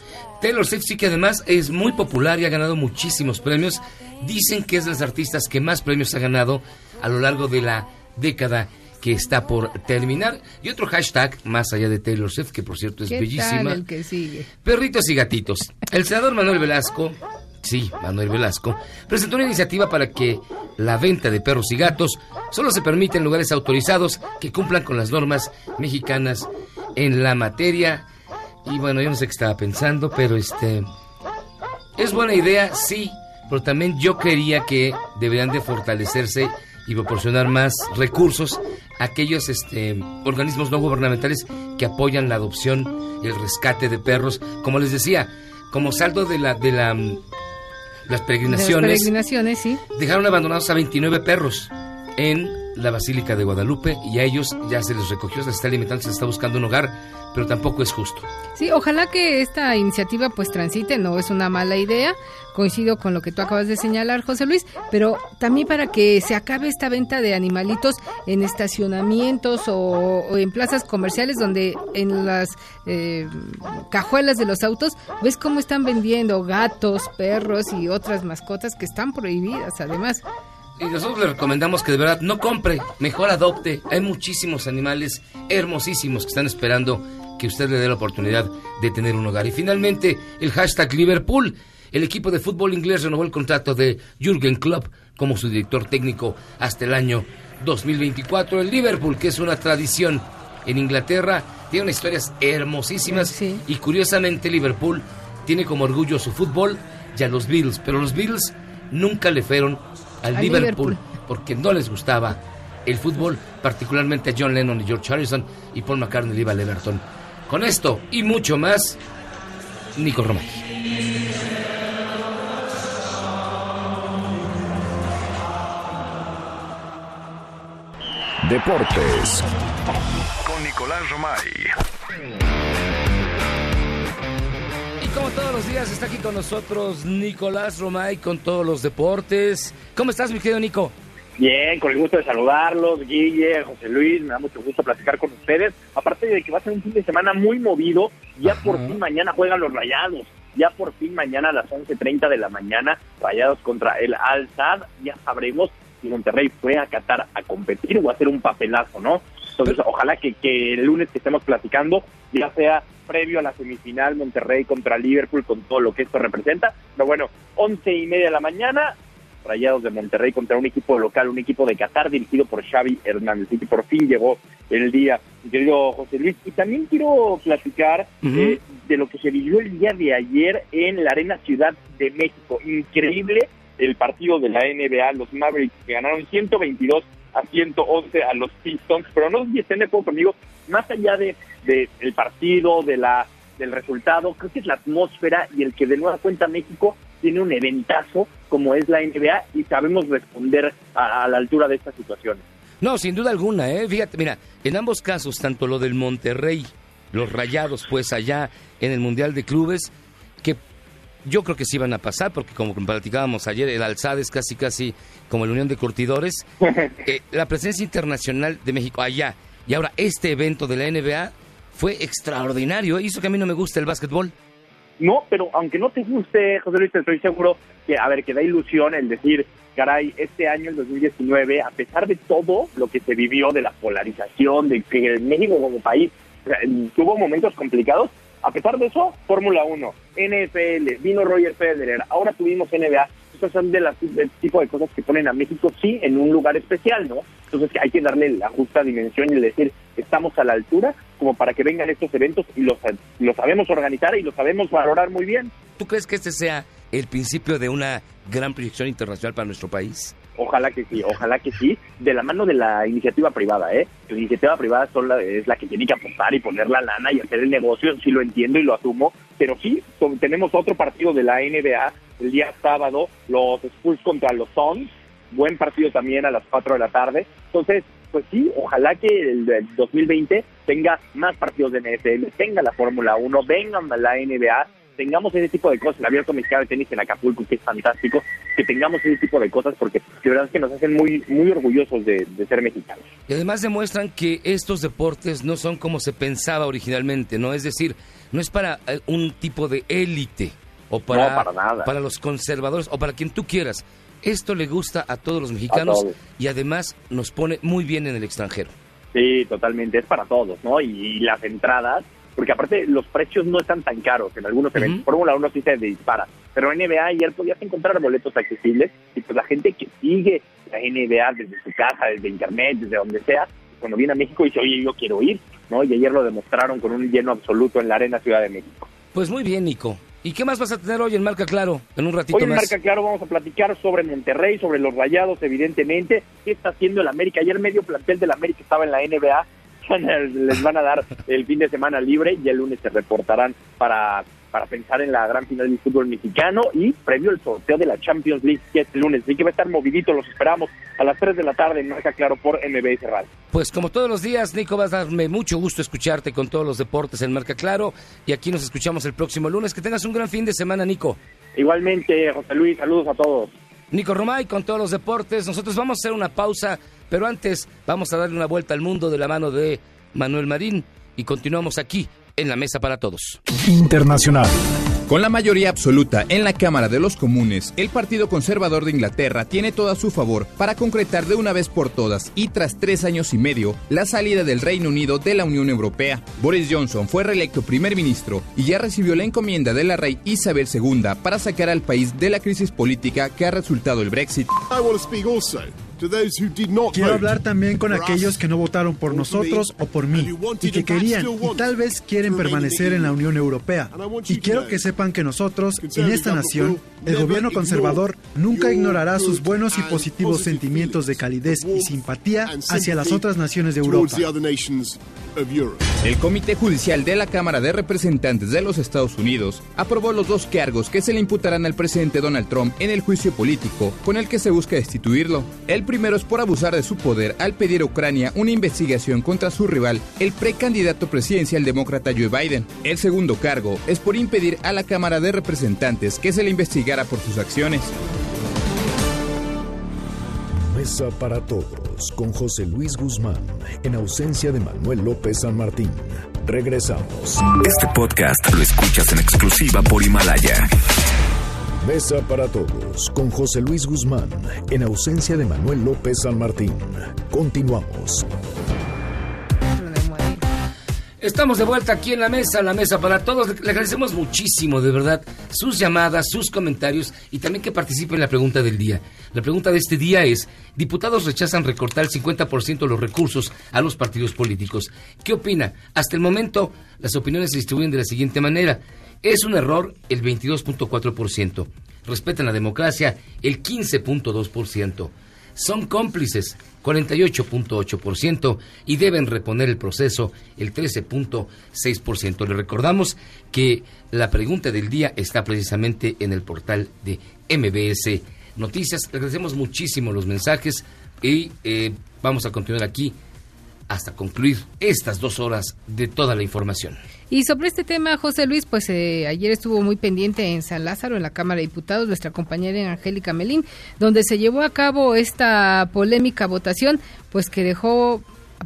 Taylor Swift sí que además es muy popular y ha ganado muchísimos premios. Dicen que es de las artistas que más premios ha ganado a lo largo de la década que está por terminar. Y otro hashtag, más allá de Taylor Swift, que por cierto es ¿Qué bellísima. tal el que sigue? Perritos y gatitos. El senador Manuel Velasco, sí, Manuel Velasco, presentó una iniciativa para que la venta de perros y gatos solo se permita en lugares autorizados que cumplan con las normas mexicanas en la materia. Y bueno, yo no sé qué estaba pensando, pero este... Es buena idea, sí, pero también yo creería que deberían de fortalecerse y proporcionar más recursos a aquellos este, organismos no gubernamentales que apoyan la adopción, el rescate de perros, como les decía, como saldo de la de la mm, las De las peregrinaciones, peregrinaciones, sí. dejaron abandonados a 29 perros en la Basílica de Guadalupe y a ellos ya se les recogió, se les está alimentando, se les está buscando un hogar, pero tampoco es justo. Sí, ojalá que esta iniciativa pues transite, no es una mala idea, coincido con lo que tú acabas de señalar, José Luis, pero también para que se acabe esta venta de animalitos en estacionamientos o, en plazas comerciales donde en las eh, cajuelas de los autos ves cómo están vendiendo gatos, perros y otras mascotas que están prohibidas además. Y nosotros le recomendamos que de verdad no compre, mejor adopte. Hay muchísimos animales hermosísimos que están esperando que usted le dé la oportunidad de tener un hogar. Y finalmente, el hashtag Liverpool. El equipo de fútbol inglés renovó el contrato de Jürgen Klopp como su director técnico hasta el año 2024. El Liverpool, que es una tradición en Inglaterra, tiene unas historias hermosísimas. Y curiosamente, Liverpool tiene como orgullo su fútbol y a los Beatles. Pero los Beatles nunca le fueron al Al Liverpool, Liverpool. porque no les gustaba el fútbol, particularmente a John Lennon y George Harrison y Paul McCartney iba al Everton. Con esto y mucho más, Nico Romay. Deportes. Con Nicolás Romay. Como todos los días está aquí con nosotros Nicolás Romay con todos los deportes. ¿Cómo estás, mi querido Nico? Bien, con el gusto de saludarlos, Guille, José Luis, me da mucho gusto platicar con ustedes. Aparte de que va a ser un fin de semana muy movido, ya por fin mañana juegan los Rayados. Ya por fin mañana a las 11.30 de la mañana, Rayados contra el Al-Sad. Ya sabremos si Monterrey fue a Qatar a competir o a hacer un papelazo, ¿no? Entonces, ojalá que, que el lunes que estemos platicando ya sea previo a la semifinal Monterrey contra Liverpool con todo lo que esto representa. Pero bueno, once y media de la mañana, Rayados de Monterrey contra un equipo local, un equipo de Qatar dirigido por Xavi Hernández. Y que por fin llegó el día, mi querido José Luis. Y también quiero platicar eh, de lo que se vivió el día de ayer en la Arena Ciudad de México. Increíble el partido de la NBA, los Mavericks que ganaron 122 a 111 a los Pistons, pero no si estén de conmigo, más allá de, de el partido, de la del resultado, creo que es la atmósfera y el que de nueva cuenta México tiene un eventazo como es la NBA y sabemos responder a, a la altura de estas situaciones. No, sin duda alguna, ¿eh? Fíjate, mira, en ambos casos, tanto lo del Monterrey, los Rayados, pues allá en el Mundial de Clubes, que yo creo que sí van a pasar, porque como platicábamos ayer, el Alzada es casi, casi como la Unión de Curtidores. Eh, la presencia internacional de México allá y ahora este evento de la NBA fue extraordinario. Hizo que a mí no me gusta el básquetbol. No, pero aunque no te guste, José Luis, estoy seguro que, a ver, que da ilusión el decir, caray, este año, el 2019, a pesar de todo lo que se vivió, de la polarización, de que México como país tuvo momentos complicados, a pesar de eso, Fórmula 1, NFL, vino Roger Federer, ahora tuvimos NBA, estos son de las del tipo de cosas que ponen a México, sí, en un lugar especial, ¿no? Entonces hay que darle la justa dimensión y decir, estamos a la altura como para que vengan estos eventos y los, los sabemos organizar y los sabemos valorar muy bien. ¿Tú crees que este sea el principio de una gran proyección internacional para nuestro país? Ojalá que sí, ojalá que sí, de la mano de la iniciativa privada, ¿eh? La iniciativa privada son la, es la que tiene que apostar y poner la lana y hacer el negocio, sí lo entiendo y lo asumo, pero sí, son- tenemos otro partido de la NBA el día sábado, los Spurs contra los Suns, buen partido también a las 4 de la tarde, entonces, pues sí, ojalá que el, del 2020 tenga más partidos de NFL, tenga la Fórmula 1, vengan a la NBA, tengamos ese tipo de cosas, el abierto mexicano de tenis en Acapulco, que es fantástico, que tengamos ese tipo de cosas porque de verdad es que nos hacen muy, muy orgullosos de, de ser mexicanos. Y además demuestran que estos deportes no son como se pensaba originalmente, ¿no? Es decir, no es para eh, un tipo de élite o para, No, para nada. para los conservadores o para quien tú quieras. Esto le gusta a todos los mexicanos todos. y además nos pone muy bien en el extranjero. Sí, totalmente, es para todos, ¿no? Y, las entradas, porque aparte los precios no están tan caros en algunos eventos. Fórmula 1 sí se dispara, pero NBA ayer podías encontrar boletos accesibles y pues la gente que sigue la NBA desde su casa, desde internet, desde donde sea, cuando viene a México dice, oye, yo quiero ir, ¿no? Y ayer lo demostraron con un lleno absoluto en la Arena Ciudad de México. Pues muy bien, Nico. ¿Y qué más vas a tener hoy en Marca Claro? En un ratito Hoy en más. Marca Claro vamos a platicar sobre Monterrey, sobre los Rayados, evidentemente. ¿Qué está haciendo el América? Ayer medio plantel del América estaba en la NBA. Les van a dar el fin de semana libre y el lunes se reportarán para, para pensar en la gran final del fútbol mexicano y previo el sorteo de la Champions League, que es el lunes. Así que va a estar movidito, los esperamos a las 3 de la tarde en Marca Claro por MBS Radio. Pues como todos los días, Nico, vas a darme mucho gusto escucharte con todos los deportes en Marca Claro. Y aquí nos escuchamos el próximo lunes. Que tengas un gran fin de semana, Nico. Igualmente, José Luis, saludos a todos. Nico Romay con todos los deportes. Nosotros vamos a hacer una pausa, pero antes vamos a darle una vuelta al mundo de la mano de Manuel Marín y continuamos aquí en la mesa para todos. Internacional. Con la mayoría absoluta en la Cámara de los Comunes, el Partido Conservador de Inglaterra tiene todo a su favor para concretar de una vez por todas y tras tres años y medio la salida del Reino Unido de la Unión Europea. Boris Johnson fue reelecto primer ministro y ya recibió la encomienda de la rey Isabel II para sacar al país de la crisis política que ha resultado el Brexit. Quiero hablar también con aquellos que no votaron por nosotros o por mí y que querían y tal vez quieren permanecer en la Unión Europea. Y quiero que sepan que nosotros, en esta nación, el gobierno conservador nunca ignorará sus buenos y positivos sentimientos de calidez y simpatía hacia las otras naciones de Europa. El Comité Judicial de la Cámara de Representantes de los Estados Unidos aprobó los dos cargos que se le imputarán al presidente Donald Trump en el juicio político con el que se busca destituirlo. El primero es por abusar de su poder al pedir a Ucrania una investigación contra su rival, el precandidato presidencial demócrata Joe Biden. El segundo cargo es por impedir a la Cámara de Representantes que se le investigara por sus acciones. Mesa para todos con José Luis Guzmán, en ausencia de Manuel López San Martín. Regresamos. Este podcast lo escuchas en exclusiva por Himalaya. Mesa para todos con José Luis Guzmán, en ausencia de Manuel López San Martín. Continuamos. Estamos de vuelta aquí en la mesa, la mesa para todos. Le agradecemos muchísimo, de verdad, sus llamadas, sus comentarios y también que participe en la pregunta del día. La pregunta de este día es, diputados rechazan recortar el 50% de los recursos a los partidos políticos. ¿Qué opina? Hasta el momento, las opiniones se distribuyen de la siguiente manera. Es un error el 22.4%. Respetan la democracia el 15.2%. Son cómplices 48.8% y deben reponer el proceso el 13.6%. Le recordamos que la pregunta del día está precisamente en el portal de MBS Noticias. Agradecemos muchísimo los mensajes y eh, vamos a continuar aquí hasta concluir estas dos horas de toda la información. Y sobre este tema, José Luis, pues eh, ayer estuvo muy pendiente en San Lázaro, en la Cámara de Diputados, nuestra compañera Angélica Melín, donde se llevó a cabo esta polémica votación, pues que dejó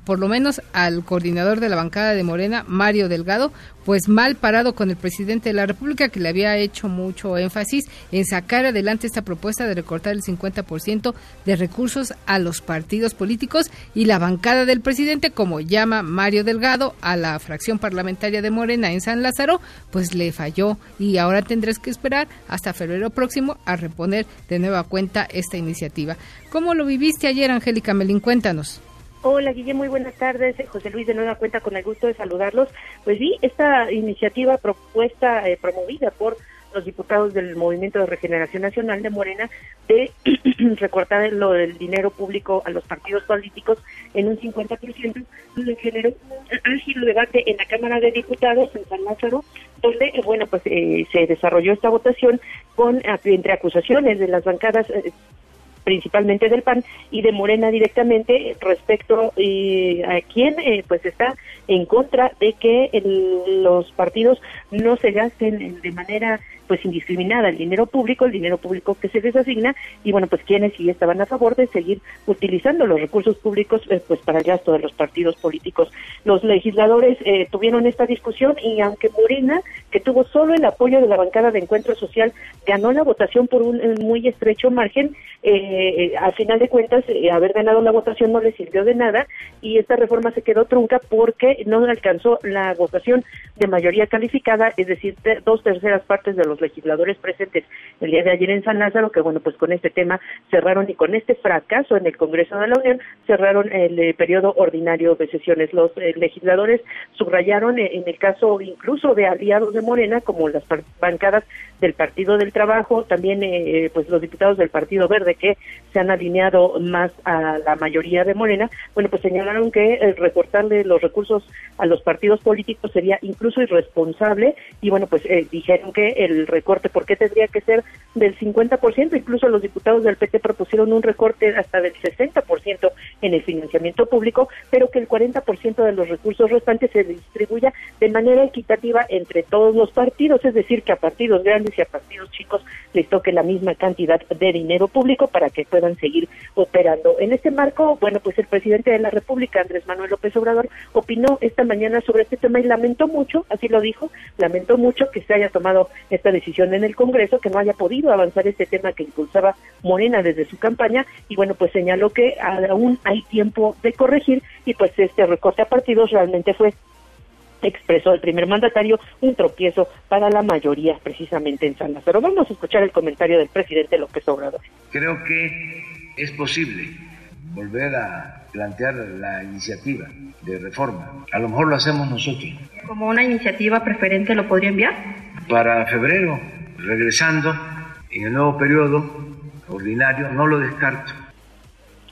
por lo menos al coordinador de la bancada de Morena, Mario Delgado, pues mal parado con el presidente de la República, que le había hecho mucho énfasis en sacar adelante esta propuesta de recortar el 50% de recursos a los partidos políticos y la bancada del presidente, como llama Mario Delgado, a la fracción parlamentaria de Morena en San Lázaro, pues le falló y ahora tendrás que esperar hasta febrero próximo a reponer de nueva cuenta esta iniciativa. ¿Cómo lo viviste ayer, Angélica Melín? Cuéntanos. Hola, Guille, muy buenas tardes. José Luis de nueva cuenta con el gusto de saludarlos. Pues sí, esta iniciativa propuesta, eh, promovida por los diputados del Movimiento de Regeneración Nacional de Morena de recortar lo del dinero público a los partidos políticos en un 50%, generó un ágil debate en la Cámara de Diputados en San Lázaro, donde, eh, bueno, pues eh, se desarrolló esta votación con entre acusaciones de las bancadas principalmente del PAN y de Morena directamente respecto eh, a quién eh, pues está en contra de que los partidos no se gasten de manera pues indiscriminada el dinero público, el dinero público que se les asigna y bueno pues quienes sí estaban a favor de seguir utilizando los recursos públicos eh, pues para el gasto de los partidos políticos. Los legisladores tuvieron esta discusión y aunque Morena que tuvo solo el apoyo de la bancada de Encuentro Social, ganó la votación por un muy estrecho margen. Eh, al final de cuentas, haber ganado la votación no le sirvió de nada y esta reforma se quedó trunca porque no alcanzó la votación de mayoría calificada, es decir, dos terceras partes de los legisladores presentes el día de ayer en San Lázaro, que bueno, pues con este tema cerraron y con este fracaso en el Congreso de la Unión cerraron el eh, periodo ordinario de sesiones. Los eh, legisladores subrayaron eh, en el caso incluso de aliados de Morena, como las bancadas del Partido del Trabajo, también pues los diputados del Partido Verde que se han alineado más a la mayoría de Morena, bueno, pues señalaron que recortarle los recursos a los partidos políticos sería incluso irresponsable y bueno, pues dijeron que el recorte, ¿por qué tendría que ser del 50%? Incluso los diputados del PT propusieron un recorte hasta del 60% en el financiamiento público, pero que el 40% de los recursos restantes se distribuya de manera equitativa entre todos los partidos, es decir, que a partidos grandes y a partidos chicos les toque la misma cantidad de dinero público para que puedan seguir operando. En este marco, bueno, pues el presidente de la República, Andrés Manuel López Obrador, opinó esta mañana sobre este tema y lamentó mucho, así lo dijo, lamentó mucho que se haya tomado esta decisión en el Congreso, que no haya podido avanzar este tema que impulsaba Morena desde su campaña y bueno, pues señaló que aún hay tiempo de corregir y pues este recorte a partidos realmente fue expresó el primer mandatario un tropiezo para la mayoría precisamente en San Lázaro. Vamos a escuchar el comentario del presidente López Obrador. Creo que es posible volver a plantear la iniciativa de reforma. A lo mejor lo hacemos nosotros. ¿Como una iniciativa preferente lo podría enviar? Para febrero, regresando en el nuevo periodo ordinario, no lo descarto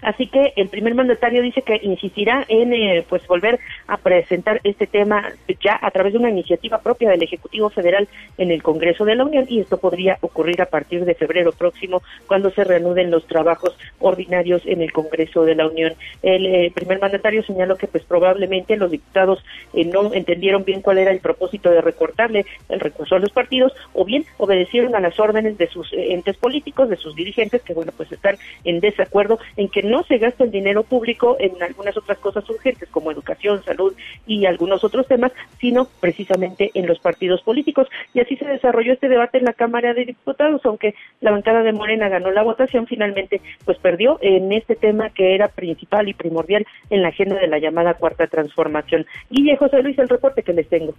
Así que el primer mandatario dice que insistirá en eh, pues volver a presentar este tema ya a través de una iniciativa propia del Ejecutivo Federal en el Congreso de la Unión y esto podría ocurrir a partir de febrero próximo cuando se reanuden los trabajos ordinarios en el Congreso de la Unión. El eh, primer mandatario señaló que pues probablemente los diputados eh, no entendieron bien cuál era el propósito de recortarle el recurso a los partidos o bien obedecieron a las órdenes de sus entes políticos, de sus dirigentes que bueno pues están en desacuerdo en que no no se gasta el dinero público en algunas otras cosas urgentes como educación, salud y algunos otros temas, sino precisamente en los partidos políticos. Y así se desarrolló este debate en la Cámara de Diputados, aunque la bancada de Morena ganó la votación, finalmente pues perdió en este tema que era principal y primordial en la agenda de la llamada cuarta transformación. Guille José Luis, el reporte que les tengo.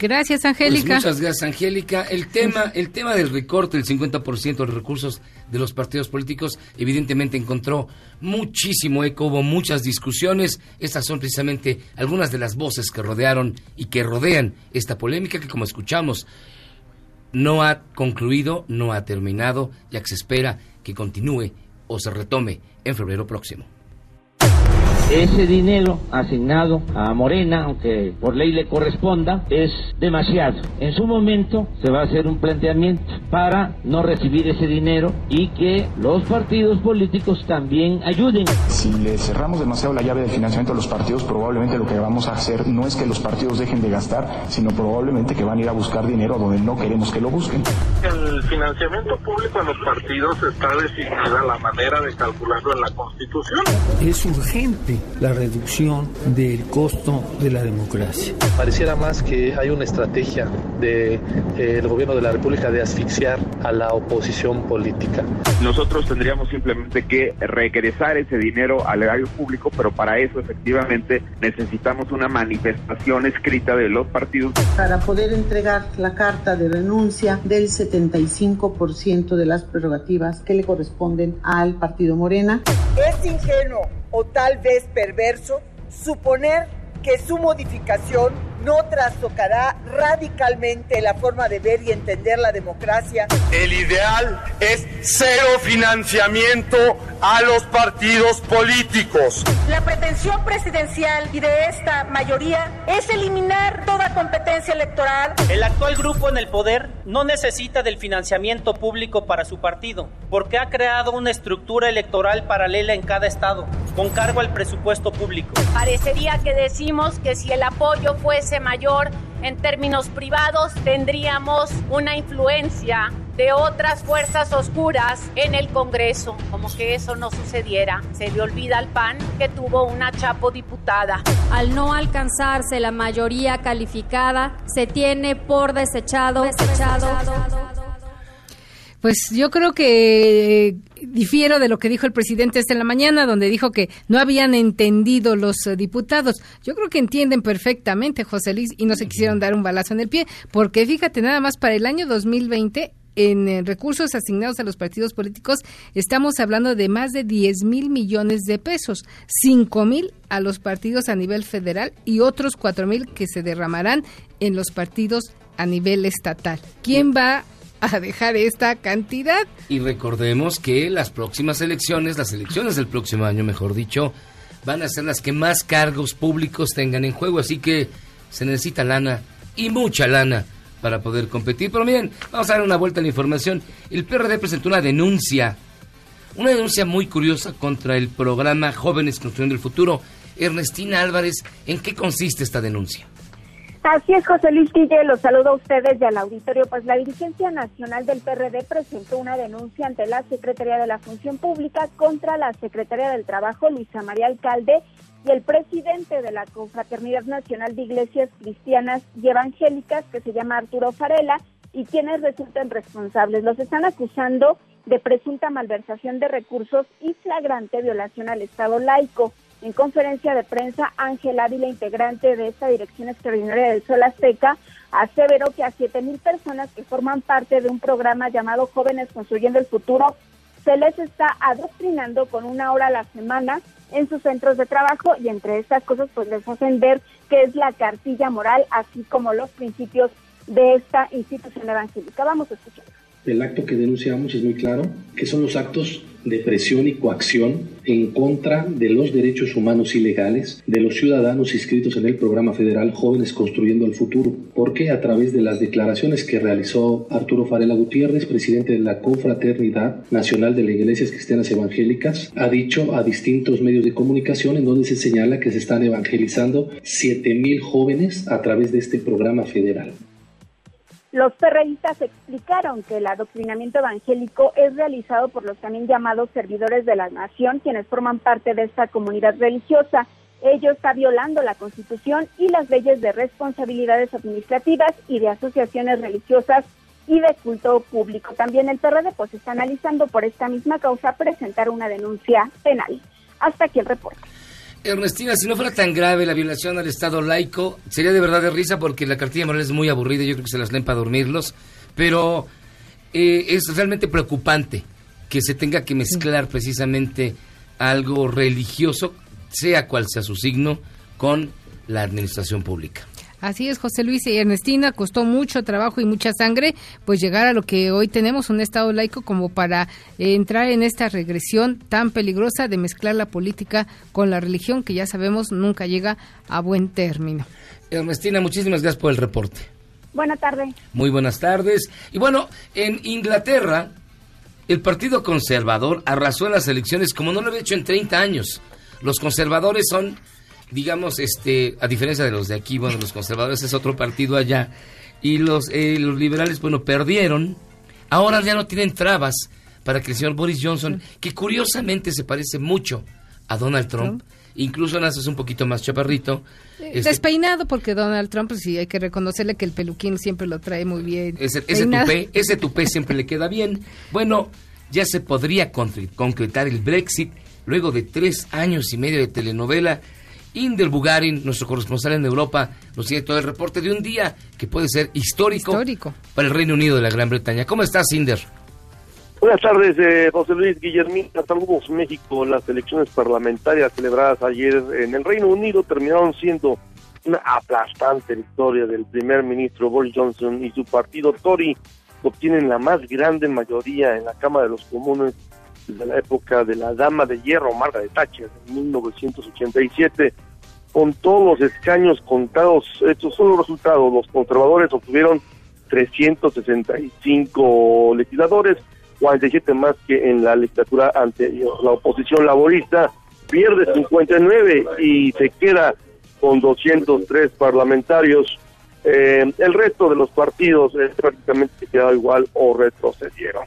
Gracias, Angélica. Pues muchas gracias, Angélica. El tema, el tema del recorte del 50% de los recursos de los partidos políticos evidentemente encontró muchísimo eco, hubo muchas discusiones. Estas son precisamente algunas de las voces que rodearon y que rodean esta polémica que como escuchamos no ha concluido, no ha terminado, ya que se espera que continúe o se retome en febrero próximo. Ese dinero asignado a Morena, aunque por ley le corresponda, es demasiado. En su momento se va a hacer un planteamiento para no recibir ese dinero y que los partidos políticos también ayuden. Si le cerramos demasiado la llave de financiamiento a los partidos, probablemente lo que vamos a hacer no es que los partidos dejen de gastar, sino probablemente que van a ir a buscar dinero donde no queremos que lo busquen. El financiamiento público a los partidos está designada la manera de calcularlo en la Constitución. Es urgente la reducción del costo de la democracia. Pareciera más que hay una estrategia del de, eh, gobierno de la República de asfixiar a la oposición política. Nosotros tendríamos simplemente que regresar ese dinero al erario público, pero para eso efectivamente necesitamos una manifestación escrita de los partidos. Para poder entregar la carta de renuncia del 75% de las prerrogativas que le corresponden al Partido Morena. Es ingenuo o tal vez perverso suponer que su modificación no trastocará radicalmente la forma de ver y entender la democracia. El ideal es cero financiamiento a los partidos políticos. La pretensión presidencial y de esta mayoría es eliminar toda competencia electoral. El actual grupo en el poder no necesita del financiamiento público para su partido, porque ha creado una estructura electoral paralela en cada estado, con cargo al presupuesto público. Parecería que decimos que si el apoyo fuese mayor en términos privados, tendríamos una influencia de otras fuerzas oscuras en el Congreso. Como que eso no sucediera. Se le olvida al PAN que tuvo una chapo diputada. Al no alcanzarse la mayoría calificada, se tiene por desechado. desechado. Pues yo creo que eh, difiero de lo que dijo el presidente esta en la mañana, donde dijo que no habían entendido los eh, diputados. Yo creo que entienden perfectamente, José Luis, y no se quisieron dar un balazo en el pie, porque fíjate, nada más para el año 2020 en eh, recursos asignados a los partidos políticos estamos hablando de más de 10 mil millones de pesos, 5 mil a los partidos a nivel federal y otros 4 mil que se derramarán en los partidos a nivel estatal. ¿Quién va a dejar esta cantidad. Y recordemos que las próximas elecciones, las elecciones del próximo año, mejor dicho, van a ser las que más cargos públicos tengan en juego, así que se necesita lana y mucha lana para poder competir. Pero miren, vamos a dar una vuelta a la información. El PRD presentó una denuncia, una denuncia muy curiosa contra el programa Jóvenes Construyendo el Futuro. Ernestina Álvarez, ¿en qué consiste esta denuncia? Así es, José Luis Guille, los saludo a ustedes y al auditorio. Pues la dirigencia nacional del PRD presentó una denuncia ante la Secretaría de la Función Pública contra la Secretaría del Trabajo, Luisa María Alcalde, y el presidente de la Confraternidad Nacional de Iglesias Cristianas y Evangélicas, que se llama Arturo Farela, y quienes resultan responsables. Los están acusando de presunta malversación de recursos y flagrante violación al Estado laico. En conferencia de prensa, Ángel Ávila, integrante de esta Dirección Extraordinaria del Sol Azteca, aseveró que a 7.000 personas que forman parte de un programa llamado Jóvenes Construyendo el Futuro se les está adoctrinando con una hora a la semana en sus centros de trabajo y entre estas cosas pues les hacen ver qué es la cartilla moral así como los principios de esta institución evangélica. Vamos a escuchar. El acto que denunciamos es muy claro, que son los actos de presión y coacción en contra de los derechos humanos ilegales de los ciudadanos inscritos en el programa federal Jóvenes Construyendo el Futuro, porque a través de las declaraciones que realizó Arturo Farela Gutiérrez, presidente de la Confraternidad Nacional de las Iglesias Cristianas Evangélicas, ha dicho a distintos medios de comunicación en donde se señala que se están evangelizando 7.000 jóvenes a través de este programa federal. Los perreístas explicaron que el adoctrinamiento evangélico es realizado por los también llamados servidores de la nación, quienes forman parte de esta comunidad religiosa. Ello está violando la Constitución y las leyes de responsabilidades administrativas y de asociaciones religiosas y de culto público. También el PRD pues está analizando por esta misma causa presentar una denuncia penal. Hasta aquí el reporte. Ernestina, si no fuera tan grave la violación al Estado laico, sería de verdad de risa porque la cartilla moral es muy aburrida yo creo que se las leen para dormirlos, pero eh, es realmente preocupante que se tenga que mezclar precisamente algo religioso, sea cual sea su signo, con la administración pública. Así es, José Luis y Ernestina, costó mucho trabajo y mucha sangre, pues llegar a lo que hoy tenemos, un Estado laico, como para eh, entrar en esta regresión tan peligrosa de mezclar la política con la religión, que ya sabemos nunca llega a buen término. Ernestina, muchísimas gracias por el reporte. Buenas tardes. Muy buenas tardes. Y bueno, en Inglaterra, el Partido Conservador arrasó en las elecciones como no lo había hecho en 30 años. Los conservadores son digamos, este, a diferencia de los de aquí, bueno, los conservadores es otro partido allá, y los, eh, los liberales, bueno, perdieron, ahora ya no tienen trabas para que el señor Boris Johnson, que curiosamente se parece mucho a Donald Trump, incluso nace un poquito más chaparrito. Este despeinado porque Donald Trump, pues sí, hay que reconocerle que el peluquín siempre lo trae muy bien. Ese, ese tupé, ese tupé siempre le queda bien. Bueno, ya se podría concretar el Brexit luego de tres años y medio de telenovela Inder Bugarin, nuestro corresponsal en Europa, nos tiene todo el reporte de un día que puede ser histórico, para el Reino Unido de la Gran Bretaña. ¿Cómo estás, Inder? Buenas tardes, eh, José Luis Guillermín. Saludos México. Las elecciones parlamentarias celebradas ayer en el Reino Unido terminaron siendo una aplastante victoria del primer ministro Boris Johnson y su partido Tory obtienen la más grande mayoría en la Cámara de los Comunes desde la época de la Dama de Hierro, Margaret Thatcher, en 1987. Con todos los escaños contados, estos son los resultados. Los conservadores obtuvieron 365 legisladores, 47 más que en la legislatura anterior. La oposición laborista pierde 59 y se queda con 203 parlamentarios. Eh, el resto de los partidos eh, prácticamente quedado igual o retrocedieron.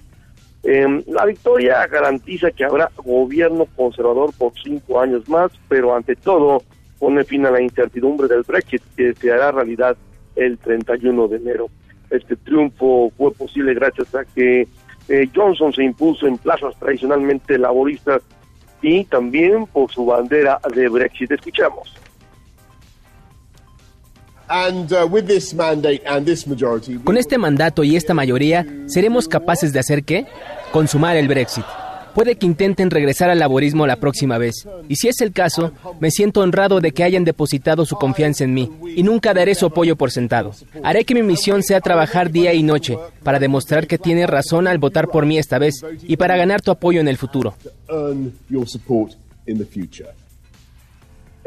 Eh, la victoria garantiza que habrá gobierno conservador por cinco años más, pero ante todo pone fin a la incertidumbre del Brexit que se hará realidad el 31 de enero. Este triunfo fue posible gracias a que eh, Johnson se impuso en plazas tradicionalmente laboristas y también por su bandera de Brexit. Escuchamos. Con este mandato y esta mayoría, ¿seremos capaces de hacer qué? Consumar el Brexit. Puede que intenten regresar al laborismo la próxima vez. Y si es el caso, me siento honrado de que hayan depositado su confianza en mí y nunca daré su apoyo por sentado. Haré que mi misión sea trabajar día y noche para demostrar que tienes razón al votar por mí esta vez y para ganar tu apoyo en el futuro.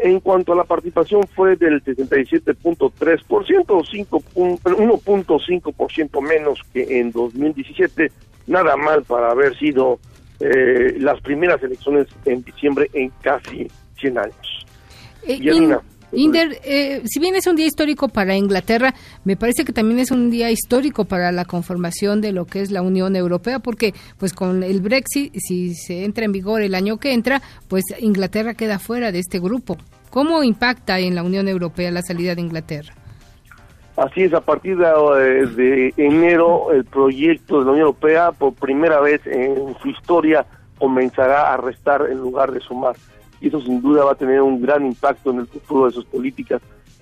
En cuanto a la participación fue del 67.3%, 1.5% menos que en 2017, nada mal para haber sido eh, las primeras elecciones en diciembre en casi 100 años. Eh, Inder, eh, si bien es un día histórico para Inglaterra, me parece que también es un día histórico para la conformación de lo que es la Unión Europea, porque pues con el Brexit, si se entra en vigor el año que entra, pues Inglaterra queda fuera de este grupo. ¿Cómo impacta en la Unión Europea la salida de Inglaterra? Así es, a partir de, enero el proyecto de la Unión Europea por primera vez en su historia comenzará a restar en lugar de sumar. Y eso sin duda va a tener un gran impacto en el futuro de sus políticas.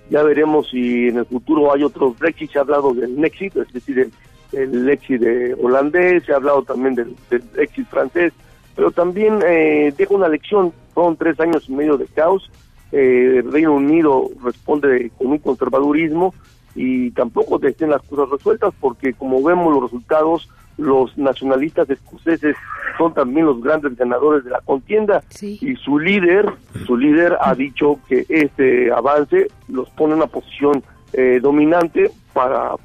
Ya veremos si en el futuro hay otros Brexit, se ha hablado del Nexit, es decir, el, exit de holandés, se ha hablado también del, del exit francés, pero también eh, deja una lección, son tres años y medio de caos, eh, el Reino Unido responde con un conservadurismo, y tampoco estén las cosas resueltas porque como vemos los resultados los nacionalistas escoceses son también los grandes ganadores de la contienda y su líder su líder ha dicho que este avance los pone en una posición eh, dominante para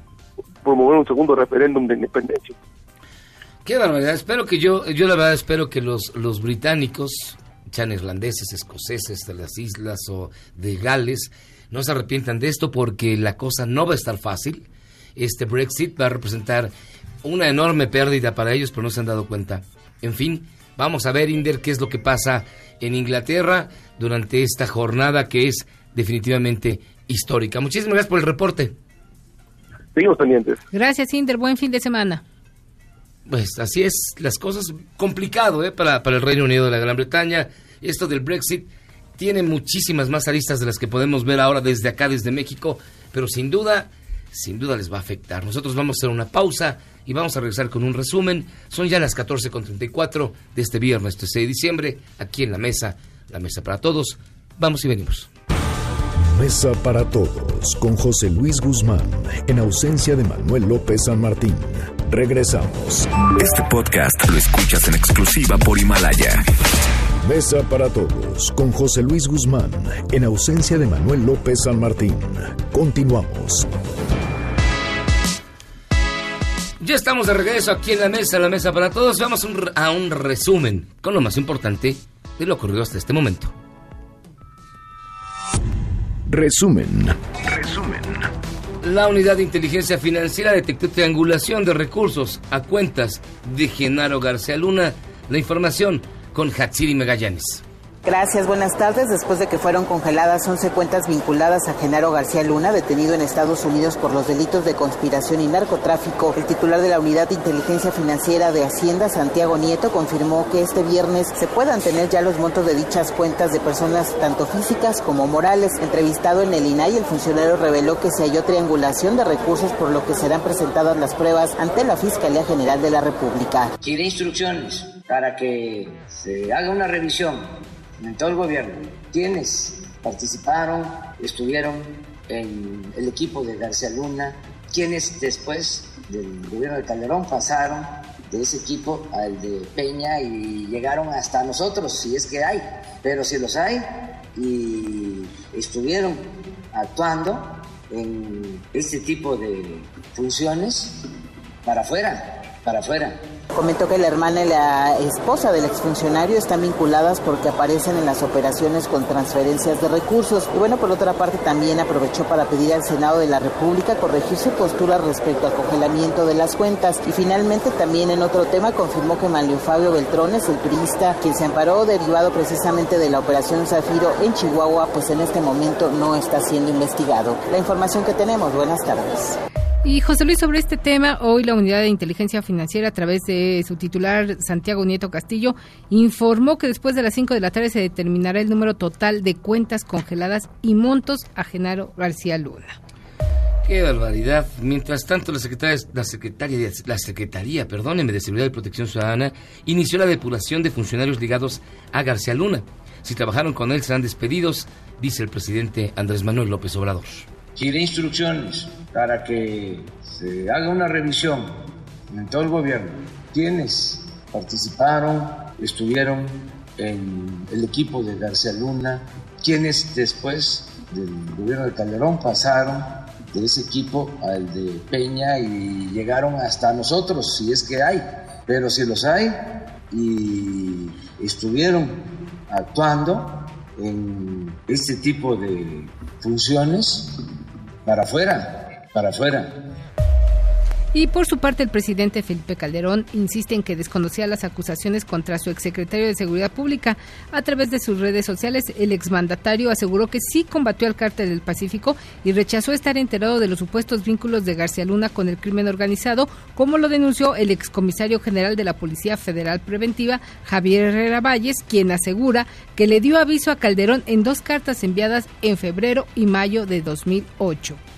promover un segundo referéndum de independencia. Qué barbaridad, espero que yo, yo la verdad espero que los, los británicos, sean irlandeses, escoceses de las islas o de Gales, no se arrepientan de esto porque la cosa no va a estar fácil. Este Brexit va a representar una enorme pérdida para ellos, pero no se han dado cuenta. En fin, vamos a ver, Inder, qué es lo que pasa en Inglaterra durante esta jornada que es definitivamente histórica. Muchísimas gracias por el reporte. Seguimos pendientes. Gracias, Inder. Buen fin de semana. Pues así es, las cosas complicado ¿eh? para, para el Reino Unido de la Gran Bretaña. Esto del Brexit tiene muchísimas más aristas de las que podemos ver ahora desde acá, desde México, pero sin duda, sin duda les va a afectar. Nosotros vamos a hacer una pausa y vamos a regresar con un resumen. Son ya las 14.34 de este viernes 13 de diciembre, aquí en la mesa, la mesa para todos. Vamos y venimos. Mesa para todos con José Luis Guzmán, en ausencia de Manuel López San Martín. Regresamos. Este podcast lo escuchas en exclusiva por Himalaya. Mesa para todos con José Luis Guzmán, en ausencia de Manuel López San Martín. Continuamos. Ya estamos de regreso aquí en la mesa, la mesa para todos. Vamos a un resumen con lo más importante de lo ocurrido hasta este momento. Resumen. Resumen. La unidad de inteligencia financiera detectó triangulación de recursos a cuentas de Genaro García Luna. La información con Hatsiri Megallanes. Gracias, buenas tardes. Después de que fueron congeladas 11 cuentas vinculadas a Genaro García Luna, detenido en Estados Unidos por los delitos de conspiración y narcotráfico, el titular de la Unidad de Inteligencia Financiera de Hacienda, Santiago Nieto, confirmó que este viernes se puedan tener ya los montos de dichas cuentas de personas tanto físicas como morales. Entrevistado en el INAI, el funcionario reveló que se halló triangulación de recursos, por lo que serán presentadas las pruebas ante la Fiscalía General de la República. Quiere instrucciones para que se haga una revisión en todo el gobierno, quienes participaron, estuvieron en el equipo de García Luna, quienes después del gobierno de Calderón pasaron de ese equipo al de Peña y llegaron hasta nosotros, si es que hay, pero si los hay y estuvieron actuando en este tipo de funciones, para afuera, para afuera. Comentó que la hermana y la esposa del exfuncionario están vinculadas porque aparecen en las operaciones con transferencias de recursos. Y bueno, por otra parte también aprovechó para pedir al Senado de la República corregir su postura respecto al congelamiento de las cuentas. Y finalmente también en otro tema confirmó que Manlio Fabio Beltrones, el priista, quien se amparó derivado precisamente de la operación Zafiro en Chihuahua, pues en este momento no está siendo investigado. La información que tenemos, buenas tardes. Y José Luis, sobre este tema, hoy la Unidad de Inteligencia Financiera, a través de su titular Santiago Nieto Castillo, informó que después de las 5 de la tarde se determinará el número total de cuentas congeladas y montos a Genaro García Luna. Qué barbaridad. Mientras tanto, la Secretaría, la Secretaría, la Secretaría, perdóneme, de Seguridad y Protección Ciudadana inició la depuración de funcionarios ligados a García Luna. Si trabajaron con él serán despedidos, dice el presidente Andrés Manuel López Obrador. Quiere instrucciones para que se haga una revisión en todo el gobierno. Quienes participaron, estuvieron en el equipo de García Luna, quienes después del gobierno de Calderón pasaron de ese equipo al de Peña y llegaron hasta nosotros, si es que hay, pero si los hay y estuvieron actuando en este tipo de funciones para afuera, para afuera. Y por su parte, el presidente Felipe Calderón insiste en que desconocía las acusaciones contra su exsecretario de Seguridad Pública. A través de sus redes sociales, el exmandatario aseguró que sí combatió al cártel del Pacífico y rechazó estar enterado de los supuestos vínculos de García Luna con el crimen organizado, como lo denunció el excomisario general de la Policía Federal Preventiva, Javier Herrera Valles, quien asegura que le dio aviso a Calderón en dos cartas enviadas en febrero y mayo de 2008.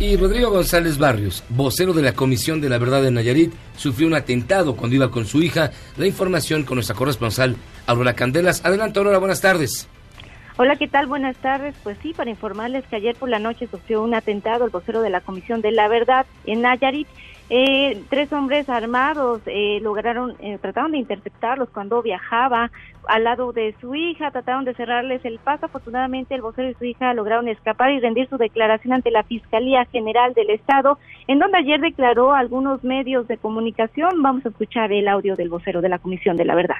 Y Rodrigo González Barrios, vocero de la Comisión de la Verdad de Nayarit, sufrió un atentado cuando iba con su hija. La información con nuestra corresponsal Aurora Candelas. Adelante, Aurora, buenas tardes. Hola, ¿qué tal? Buenas tardes. Pues sí, para informarles que ayer por la noche sufrió un atentado el vocero de la Comisión de la Verdad en Nayarit. Eh, tres hombres armados eh, lograron, eh, trataron de interceptarlos cuando viajaba al lado de su hija, trataron de cerrarles el paso. Afortunadamente, el vocero y su hija lograron escapar y rendir su declaración ante la Fiscalía General del Estado, en donde ayer declaró algunos medios de comunicación. Vamos a escuchar el audio del vocero de la Comisión de la Verdad.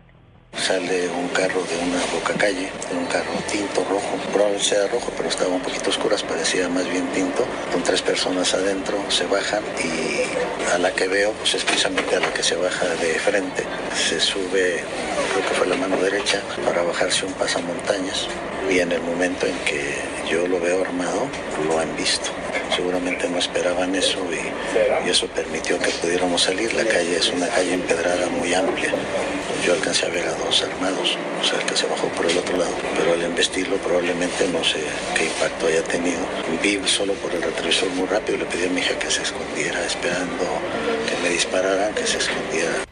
Sale un carro de una boca calle, un carro tinto rojo, probablemente sea rojo, pero estaba un poquito oscuras, parecía más bien tinto, con tres personas adentro, se bajan y a la que veo, pues es precisamente a la que se baja de frente, se sube, creo que fue la mano derecha, para bajarse un pasamontañas y en el momento en que yo lo veo armado, lo han visto. Seguramente no esperaban eso y, eso permitió que pudiéramos salir. La calle es una calle empedrada muy amplia. Yo alcancé a ver a dos armados, o sea, el que se bajó por el otro lado, pero al embestirlo probablemente no sé qué impacto haya tenido. Vi solo por el retrovisor muy rápido, le pedí a mi hija que se escondiera, esperando que me dispararan, que se escondiera.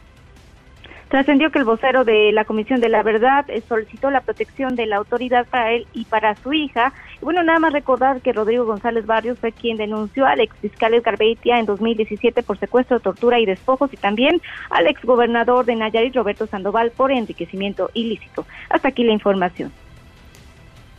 Trascendió que el vocero de la Comisión de la Verdad eh, solicitó la protección de la autoridad para él y para su hija. Y bueno, nada más recordar que Rodrigo González Barrios fue quien denunció al ex fiscal Edgar Beitia en 2017 por secuestro, tortura y despojos y también al ex gobernador de Nayarit, Roberto Sandoval, por enriquecimiento ilícito. Hasta aquí la información.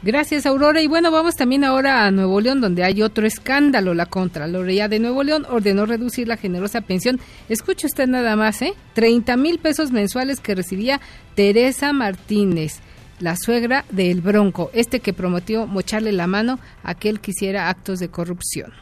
Gracias, Aurora. Y bueno, vamos también ahora a Nuevo León, donde hay otro escándalo. La Contraloría de Nuevo León ordenó reducir la generosa pensión. Escuche usted nada más, ¿eh? 30 mil pesos mensuales que recibía Teresa Martínez, la suegra del Bronco, este que prometió mocharle la mano a aquel que hiciera actos de corrupción.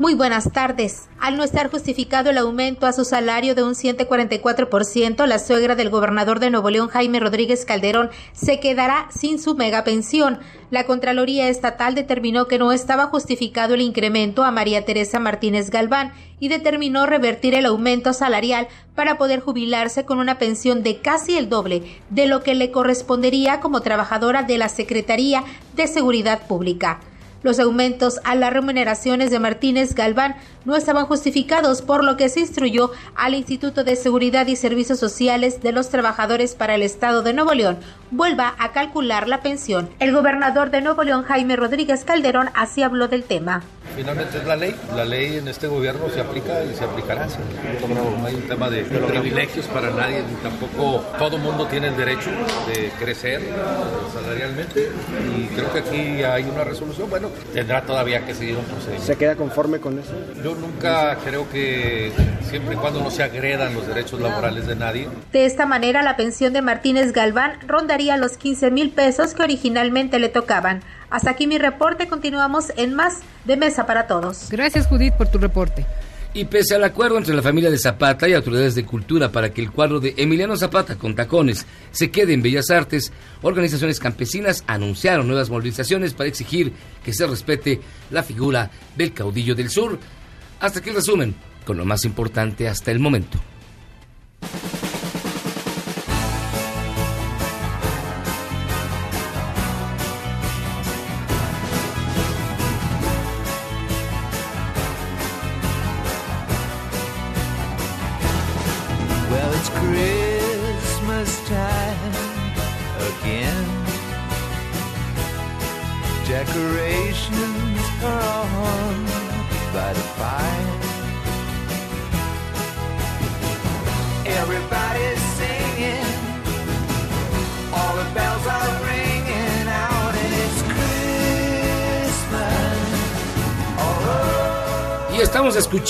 Muy buenas tardes. Al no estar justificado el aumento a su salario de un 144%, la suegra del gobernador de Nuevo León, Jaime Rodríguez Calderón, se quedará sin su mega pensión. La Contraloría Estatal determinó que no estaba justificado el incremento a María Teresa Martínez Galván y determinó revertir el aumento salarial para poder jubilarse con una pensión de casi el doble de lo que le correspondería como trabajadora de la Secretaría de Seguridad Pública. Los aumentos a las remuneraciones de Martínez Galván no estaban justificados, por lo que se instruyó al Instituto de Seguridad y Servicios Sociales de los Trabajadores para el Estado de Nuevo León vuelva a calcular la pensión. El gobernador de Nuevo León, Jaime Rodríguez Calderón, así habló del tema. Finalmente es la ley. La ley en este gobierno se aplica y se aplicará. No hay un tema de privilegios para nadie, ni tampoco todo mundo tiene el derecho de crecer salarialmente. Y creo que aquí hay una resolución. Bueno, tendrá todavía que seguir un procedimiento. ¿Se queda conforme con eso? Yo nunca creo que siempre y cuando no se agredan los derechos laborales de nadie. De esta manera, la pensión de Martínez Galván rondaría los 15 mil pesos que originalmente le tocaban. Hasta aquí mi reporte. Continuamos en más de Mesa para Todos. Gracias, Judith, por tu reporte. Y pese al acuerdo entre la familia de Zapata y autoridades de cultura para que el cuadro de Emiliano Zapata con tacones se quede en Bellas Artes, organizaciones campesinas anunciaron nuevas movilizaciones para exigir que se respete la figura del caudillo del sur. Hasta aquí el resumen, con lo más importante hasta el momento.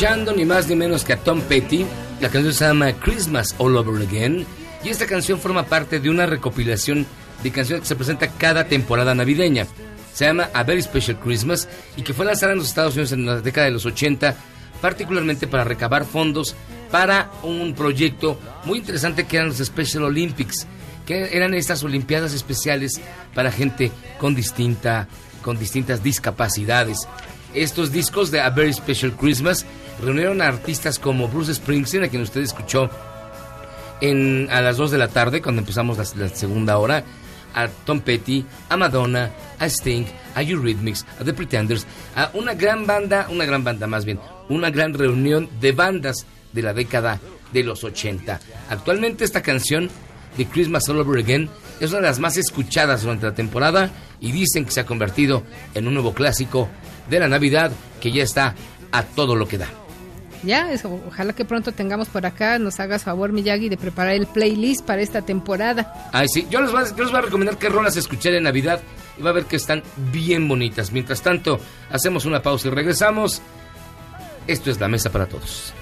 Escuchando ni más ni menos que a Tom Petty. La canción se llama Christmas All Over Again. Y esta canción forma parte de una recopilación de canciones que se presenta cada temporada navideña. Se llama A Very Special Christmas y que fue lanzada en los Estados Unidos en la década de los 80, particularmente para recabar fondos para un proyecto muy interesante que eran los Special Olympics, que eran estas Olimpiadas especiales para gente con distinta con distintas discapacidades. Estos discos de A Very Special Christmas reunieron a artistas como Bruce Springsteen, a quien usted escuchó en, a las 2 de la tarde, cuando empezamos la, la segunda hora, a Tom Petty, a Madonna, a Sting, a Eurythmics, a The Pretenders, a una gran banda, una gran banda más bien, una gran reunión de bandas de la década de los 80. Actualmente esta canción de Christmas All Over Again es una de las más escuchadas durante la temporada y dicen que se ha convertido en un nuevo clásico de la Navidad que ya está a todo lo que da. Ya, es- ojalá que pronto tengamos por acá, nos hagas favor, Miyagi, de preparar el playlist para esta temporada. Ay, sí, yo les, voy a, yo les voy a recomendar qué rolas escuchar en Navidad y va a ver que están bien bonitas. Mientras tanto, hacemos una pausa y regresamos. Esto es la mesa para todos.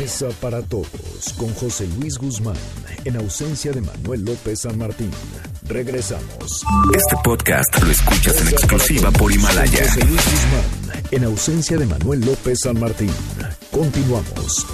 Mesa para todos con José Luis Guzmán en ausencia de Manuel López San Martín. Regresamos. Este podcast lo escuchas en exclusiva por Himalaya. José Luis Guzmán en ausencia de Manuel López San Martín. Continuamos.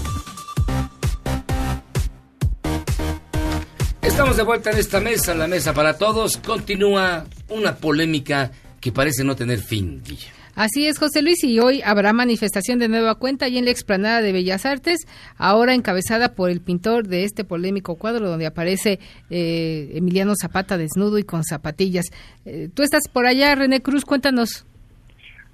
Estamos de vuelta en esta mesa, la mesa para todos. Continúa una polémica que parece no tener fin, Guilla. Así es, José Luis, y hoy habrá manifestación de nueva cuenta ahí en la explanada de Bellas Artes, ahora encabezada por el pintor de este polémico cuadro donde aparece eh, Emiliano Zapata desnudo y con zapatillas. Eh, Tú estás por allá, René Cruz, cuéntanos.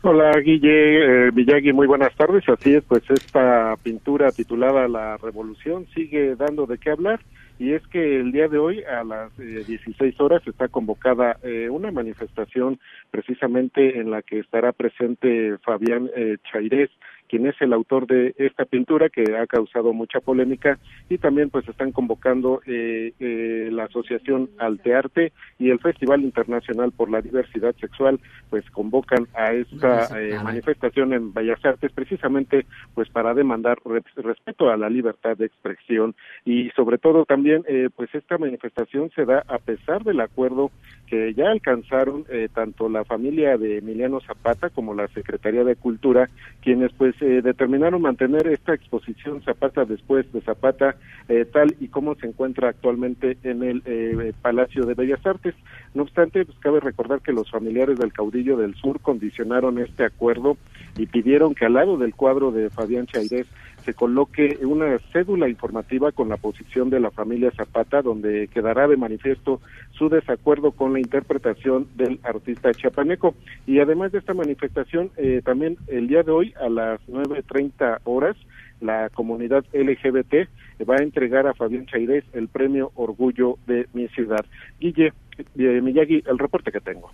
Hola Guille, eh, Miyagi, muy buenas tardes. Así es, pues esta pintura titulada La Revolución sigue dando de qué hablar y es que el día de hoy a las eh, 16 horas está convocada eh, una manifestación precisamente en la que estará presente Fabián eh, Chairés, quien es el autor de esta pintura que ha causado mucha polémica y también pues están convocando eh, eh, la asociación Altearte y el Festival Internacional por la Diversidad Sexual pues convocan a esta eh, manifestación en Bellas Artes precisamente pues para demandar re- respeto a la libertad de expresión. Y sobre todo también eh, pues esta manifestación se da a pesar del acuerdo que ya alcanzaron eh, tanto la familia de Emiliano Zapata como la Secretaría de Cultura, quienes pues eh, determinaron mantener esta exposición Zapata después de Zapata eh, tal y como se encuentra actualmente en el eh, Palacio de Bellas Artes. No obstante, pues cabe recordar que los familiares del caudillo del sur condicionaron este acuerdo y pidieron que al lado del cuadro de Fabián Chairés se coloque una cédula informativa con la posición de la familia Zapata, donde quedará de manifiesto su desacuerdo con la interpretación del artista chiapaneco. Y además de esta manifestación, eh, también el día de hoy a las 9.30 horas, la comunidad LGBT va a entregar a Fabián Chairés el premio Orgullo de mi ciudad. Guille, eh, Miyagi, el reporte que tengo.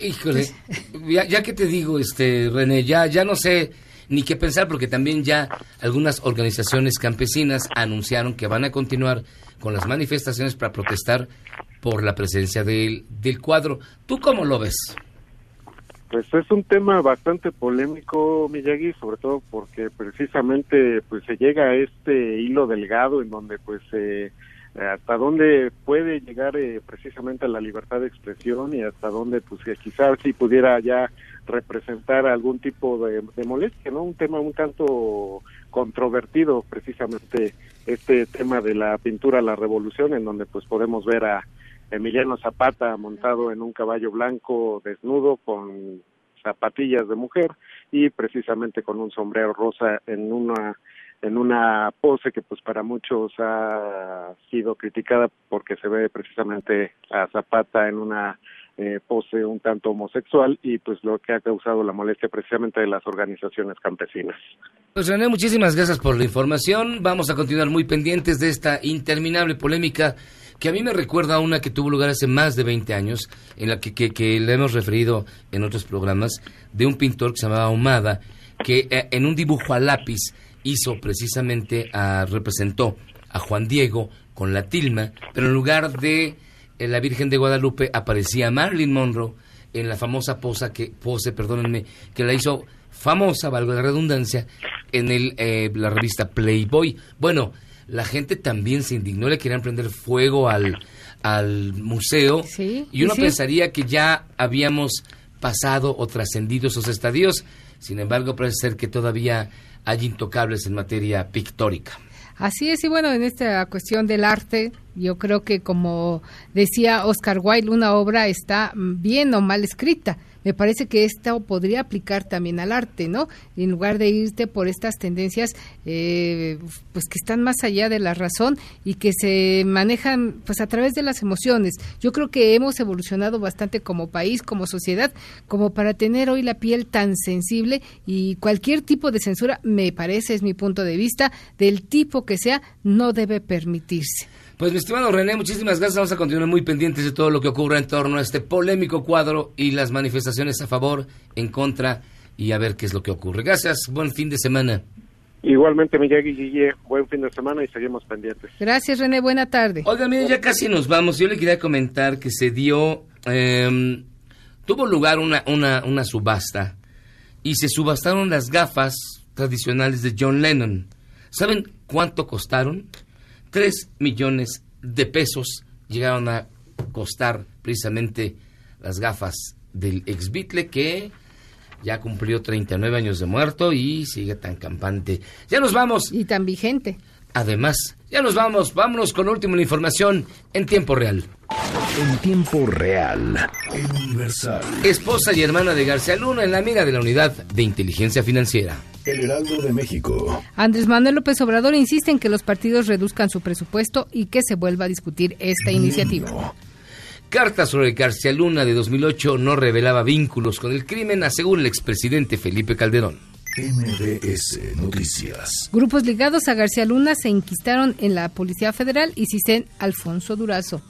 Híjole, ya, ya que te digo, este René, ya, ya no sé ni qué pensar porque también ya algunas organizaciones campesinas anunciaron que van a continuar con las manifestaciones para protestar por la presencia del, del cuadro. ¿Tú cómo lo ves? Pues es un tema bastante polémico, Miyagi, sobre todo porque precisamente pues se llega a este hilo delgado en donde pues eh, hasta dónde puede llegar eh, precisamente la libertad de expresión y hasta dónde pues que quizás si pudiera ya representar algún tipo de molestia, ¿no? Un tema un tanto controvertido precisamente este tema de la pintura La Revolución en donde pues podemos ver a Emiliano Zapata montado en un caballo blanco desnudo con zapatillas de mujer y precisamente con un sombrero rosa en una en una pose que pues para muchos ha sido criticada porque se ve precisamente a Zapata en una eh, pose un tanto homosexual y pues lo que ha causado la molestia precisamente de las organizaciones campesinas. Pues René, muchísimas gracias por la información. Vamos a continuar muy pendientes de esta interminable polémica que a mí me recuerda a una que tuvo lugar hace más de 20 años, en la que, que, le hemos referido en otros programas, de un pintor que se llamaba Ahumada, que eh, en un dibujo a lápiz hizo precisamente, a, representó a Juan Diego con la tilma, pero en lugar de eh, la Virgen de Guadalupe aparecía Marilyn Monroe en la famosa posa que, pose, perdónenme, que la hizo famosa, valga la redundancia, en el, eh, la revista Playboy. Bueno, la gente también se indignó, le querían prender fuego al, al museo. Sí, y uno sí. pensaría que ya habíamos pasado o trascendido esos estadios. Sin embargo, parece ser que todavía hay intocables en materia pictórica. Así es, y bueno, en esta cuestión del arte, yo creo que como decía Oscar Wilde, una obra está bien o mal escrita. Me parece que esto podría aplicar también al arte, ¿no? En lugar de irte por estas tendencias, eh, pues que están más allá de la razón y que se manejan, pues a través de las emociones. Yo creo que hemos evolucionado bastante como país, como sociedad, como para tener hoy la piel tan sensible y cualquier tipo de censura, me parece, es mi punto de vista, del tipo que sea, no debe permitirse. Pues mi estimado René, muchísimas gracias. Vamos a continuar muy pendientes de todo lo que ocurra en torno a este polémico cuadro y las manifestaciones a favor, en contra y a ver qué es lo que ocurre. Gracias, buen fin de semana. Igualmente, Miyagi Guille, buen fin de semana y seguimos pendientes. Gracias, René. Buena tarde. Oiga, miren, ya casi nos vamos. Yo le quería comentar que se dio, eh, tuvo lugar una, una, una subasta y se subastaron las gafas tradicionales de John Lennon. ¿Saben cuánto costaron? Tres millones de pesos llegaron a costar precisamente las gafas del ex Beatle que ya cumplió 39 años de muerto y sigue tan campante. Ya nos vamos. Y tan vigente. Además, ya nos vamos. Vámonos con la última información en tiempo real. En tiempo real. En Universal. Esposa y hermana de García Luna en la mira de la unidad de inteligencia financiera. El Heraldo de México. Andrés Manuel López Obrador insiste en que los partidos reduzcan su presupuesto y que se vuelva a discutir esta iniciativa. Carta sobre García Luna de 2008 no revelaba vínculos con el crimen, asegura el expresidente Felipe Calderón. MBS Noticias. Grupos ligados a García Luna se inquistaron en la Policía Federal y Cisen Alfonso Durazo.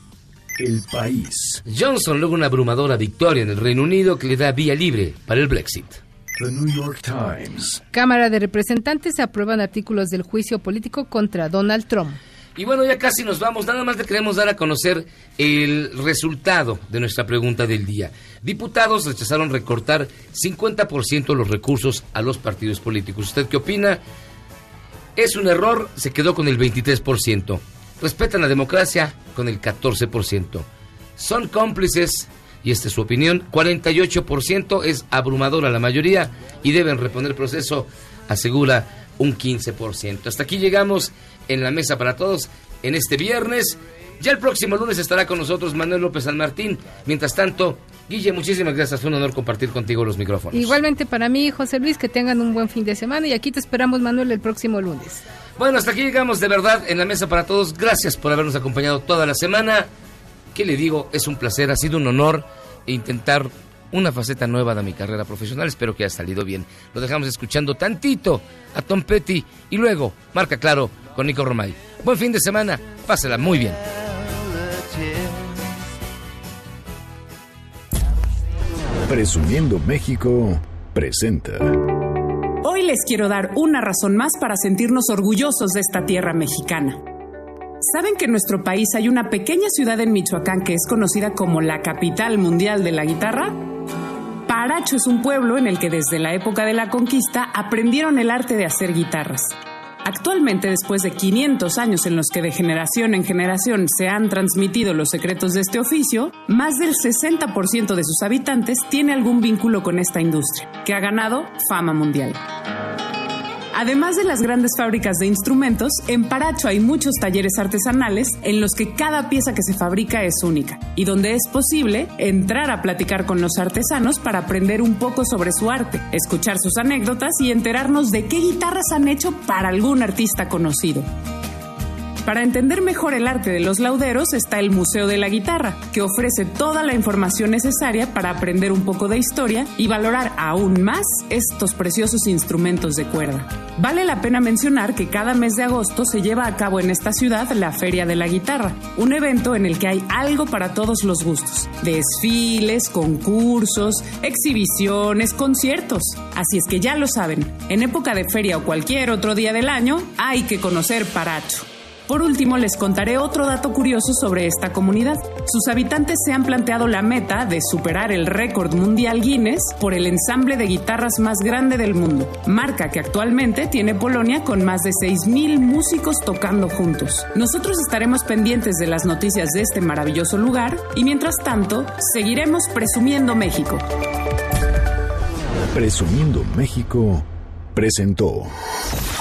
El país. Johnson logra una abrumadora victoria en el Reino Unido que le da vía libre para el Brexit. The New York Times. Cámara de Representantes aprueban artículos del juicio político contra Donald Trump. Y bueno, ya casi nos vamos. Nada más le queremos dar a conocer el resultado de nuestra pregunta del día. Diputados rechazaron recortar 50% los recursos a los partidos políticos. ¿Usted qué opina? Es un error, se quedó con el 23%. Respetan la democracia con el 14%. Son cómplices, y esta es su opinión, 48% es abrumadora la mayoría y deben reponer proceso, asegura un 15%. Hasta aquí llegamos en la mesa para todos en este viernes. Ya el próximo lunes estará con nosotros Manuel López San Martín. Mientras tanto, Guille, muchísimas gracias. Fue un honor compartir contigo los micrófonos. Igualmente para mí, José Luis, que tengan un buen fin de semana y aquí te esperamos, Manuel, el próximo lunes. Bueno, hasta aquí llegamos de verdad en la mesa para todos. Gracias por habernos acompañado toda la semana. ¿Qué le digo? Es un placer, ha sido un honor intentar una faceta nueva de mi carrera profesional. Espero que haya salido bien. Lo dejamos escuchando tantito a Tom Petty y luego Marca Claro con Nico Romay. Buen fin de semana, pásela muy bien. Presumiendo México presenta. Hoy les quiero dar una razón más para sentirnos orgullosos de esta tierra mexicana. ¿Saben que en nuestro país hay una pequeña ciudad en Michoacán que es conocida como la capital mundial de la guitarra? Paracho es un pueblo en el que desde la época de la conquista aprendieron el arte de hacer guitarras. Actualmente, después de 500 años en los que de generación en generación se han transmitido los secretos de este oficio, más del 60% de sus habitantes tiene algún vínculo con esta industria, que ha ganado fama mundial. Además de las grandes fábricas de instrumentos, en Paracho hay muchos talleres artesanales en los que cada pieza que se fabrica es única y donde es posible entrar a platicar con los artesanos para aprender un poco sobre su arte, escuchar sus anécdotas y enterarnos de qué guitarras han hecho para algún artista conocido. Para entender mejor el arte de los lauderos está el Museo de la Guitarra, que ofrece toda la información necesaria para aprender un poco de historia y valorar aún más estos preciosos instrumentos de cuerda. Vale la pena mencionar que cada mes de agosto se lleva a cabo en esta ciudad la Feria de la Guitarra, un evento en el que hay algo para todos los gustos. Desfiles, concursos, exhibiciones, conciertos. Así es que ya lo saben, en época de feria o cualquier otro día del año hay que conocer Paracho. Por último, les contaré otro dato curioso sobre esta comunidad. Sus habitantes se han planteado la meta de superar el récord mundial Guinness por el ensamble de guitarras más grande del mundo, marca que actualmente tiene Polonia con más de 6.000 músicos tocando juntos. Nosotros estaremos pendientes de las noticias de este maravilloso lugar y mientras tanto, seguiremos presumiendo México. Presumiendo México presentó.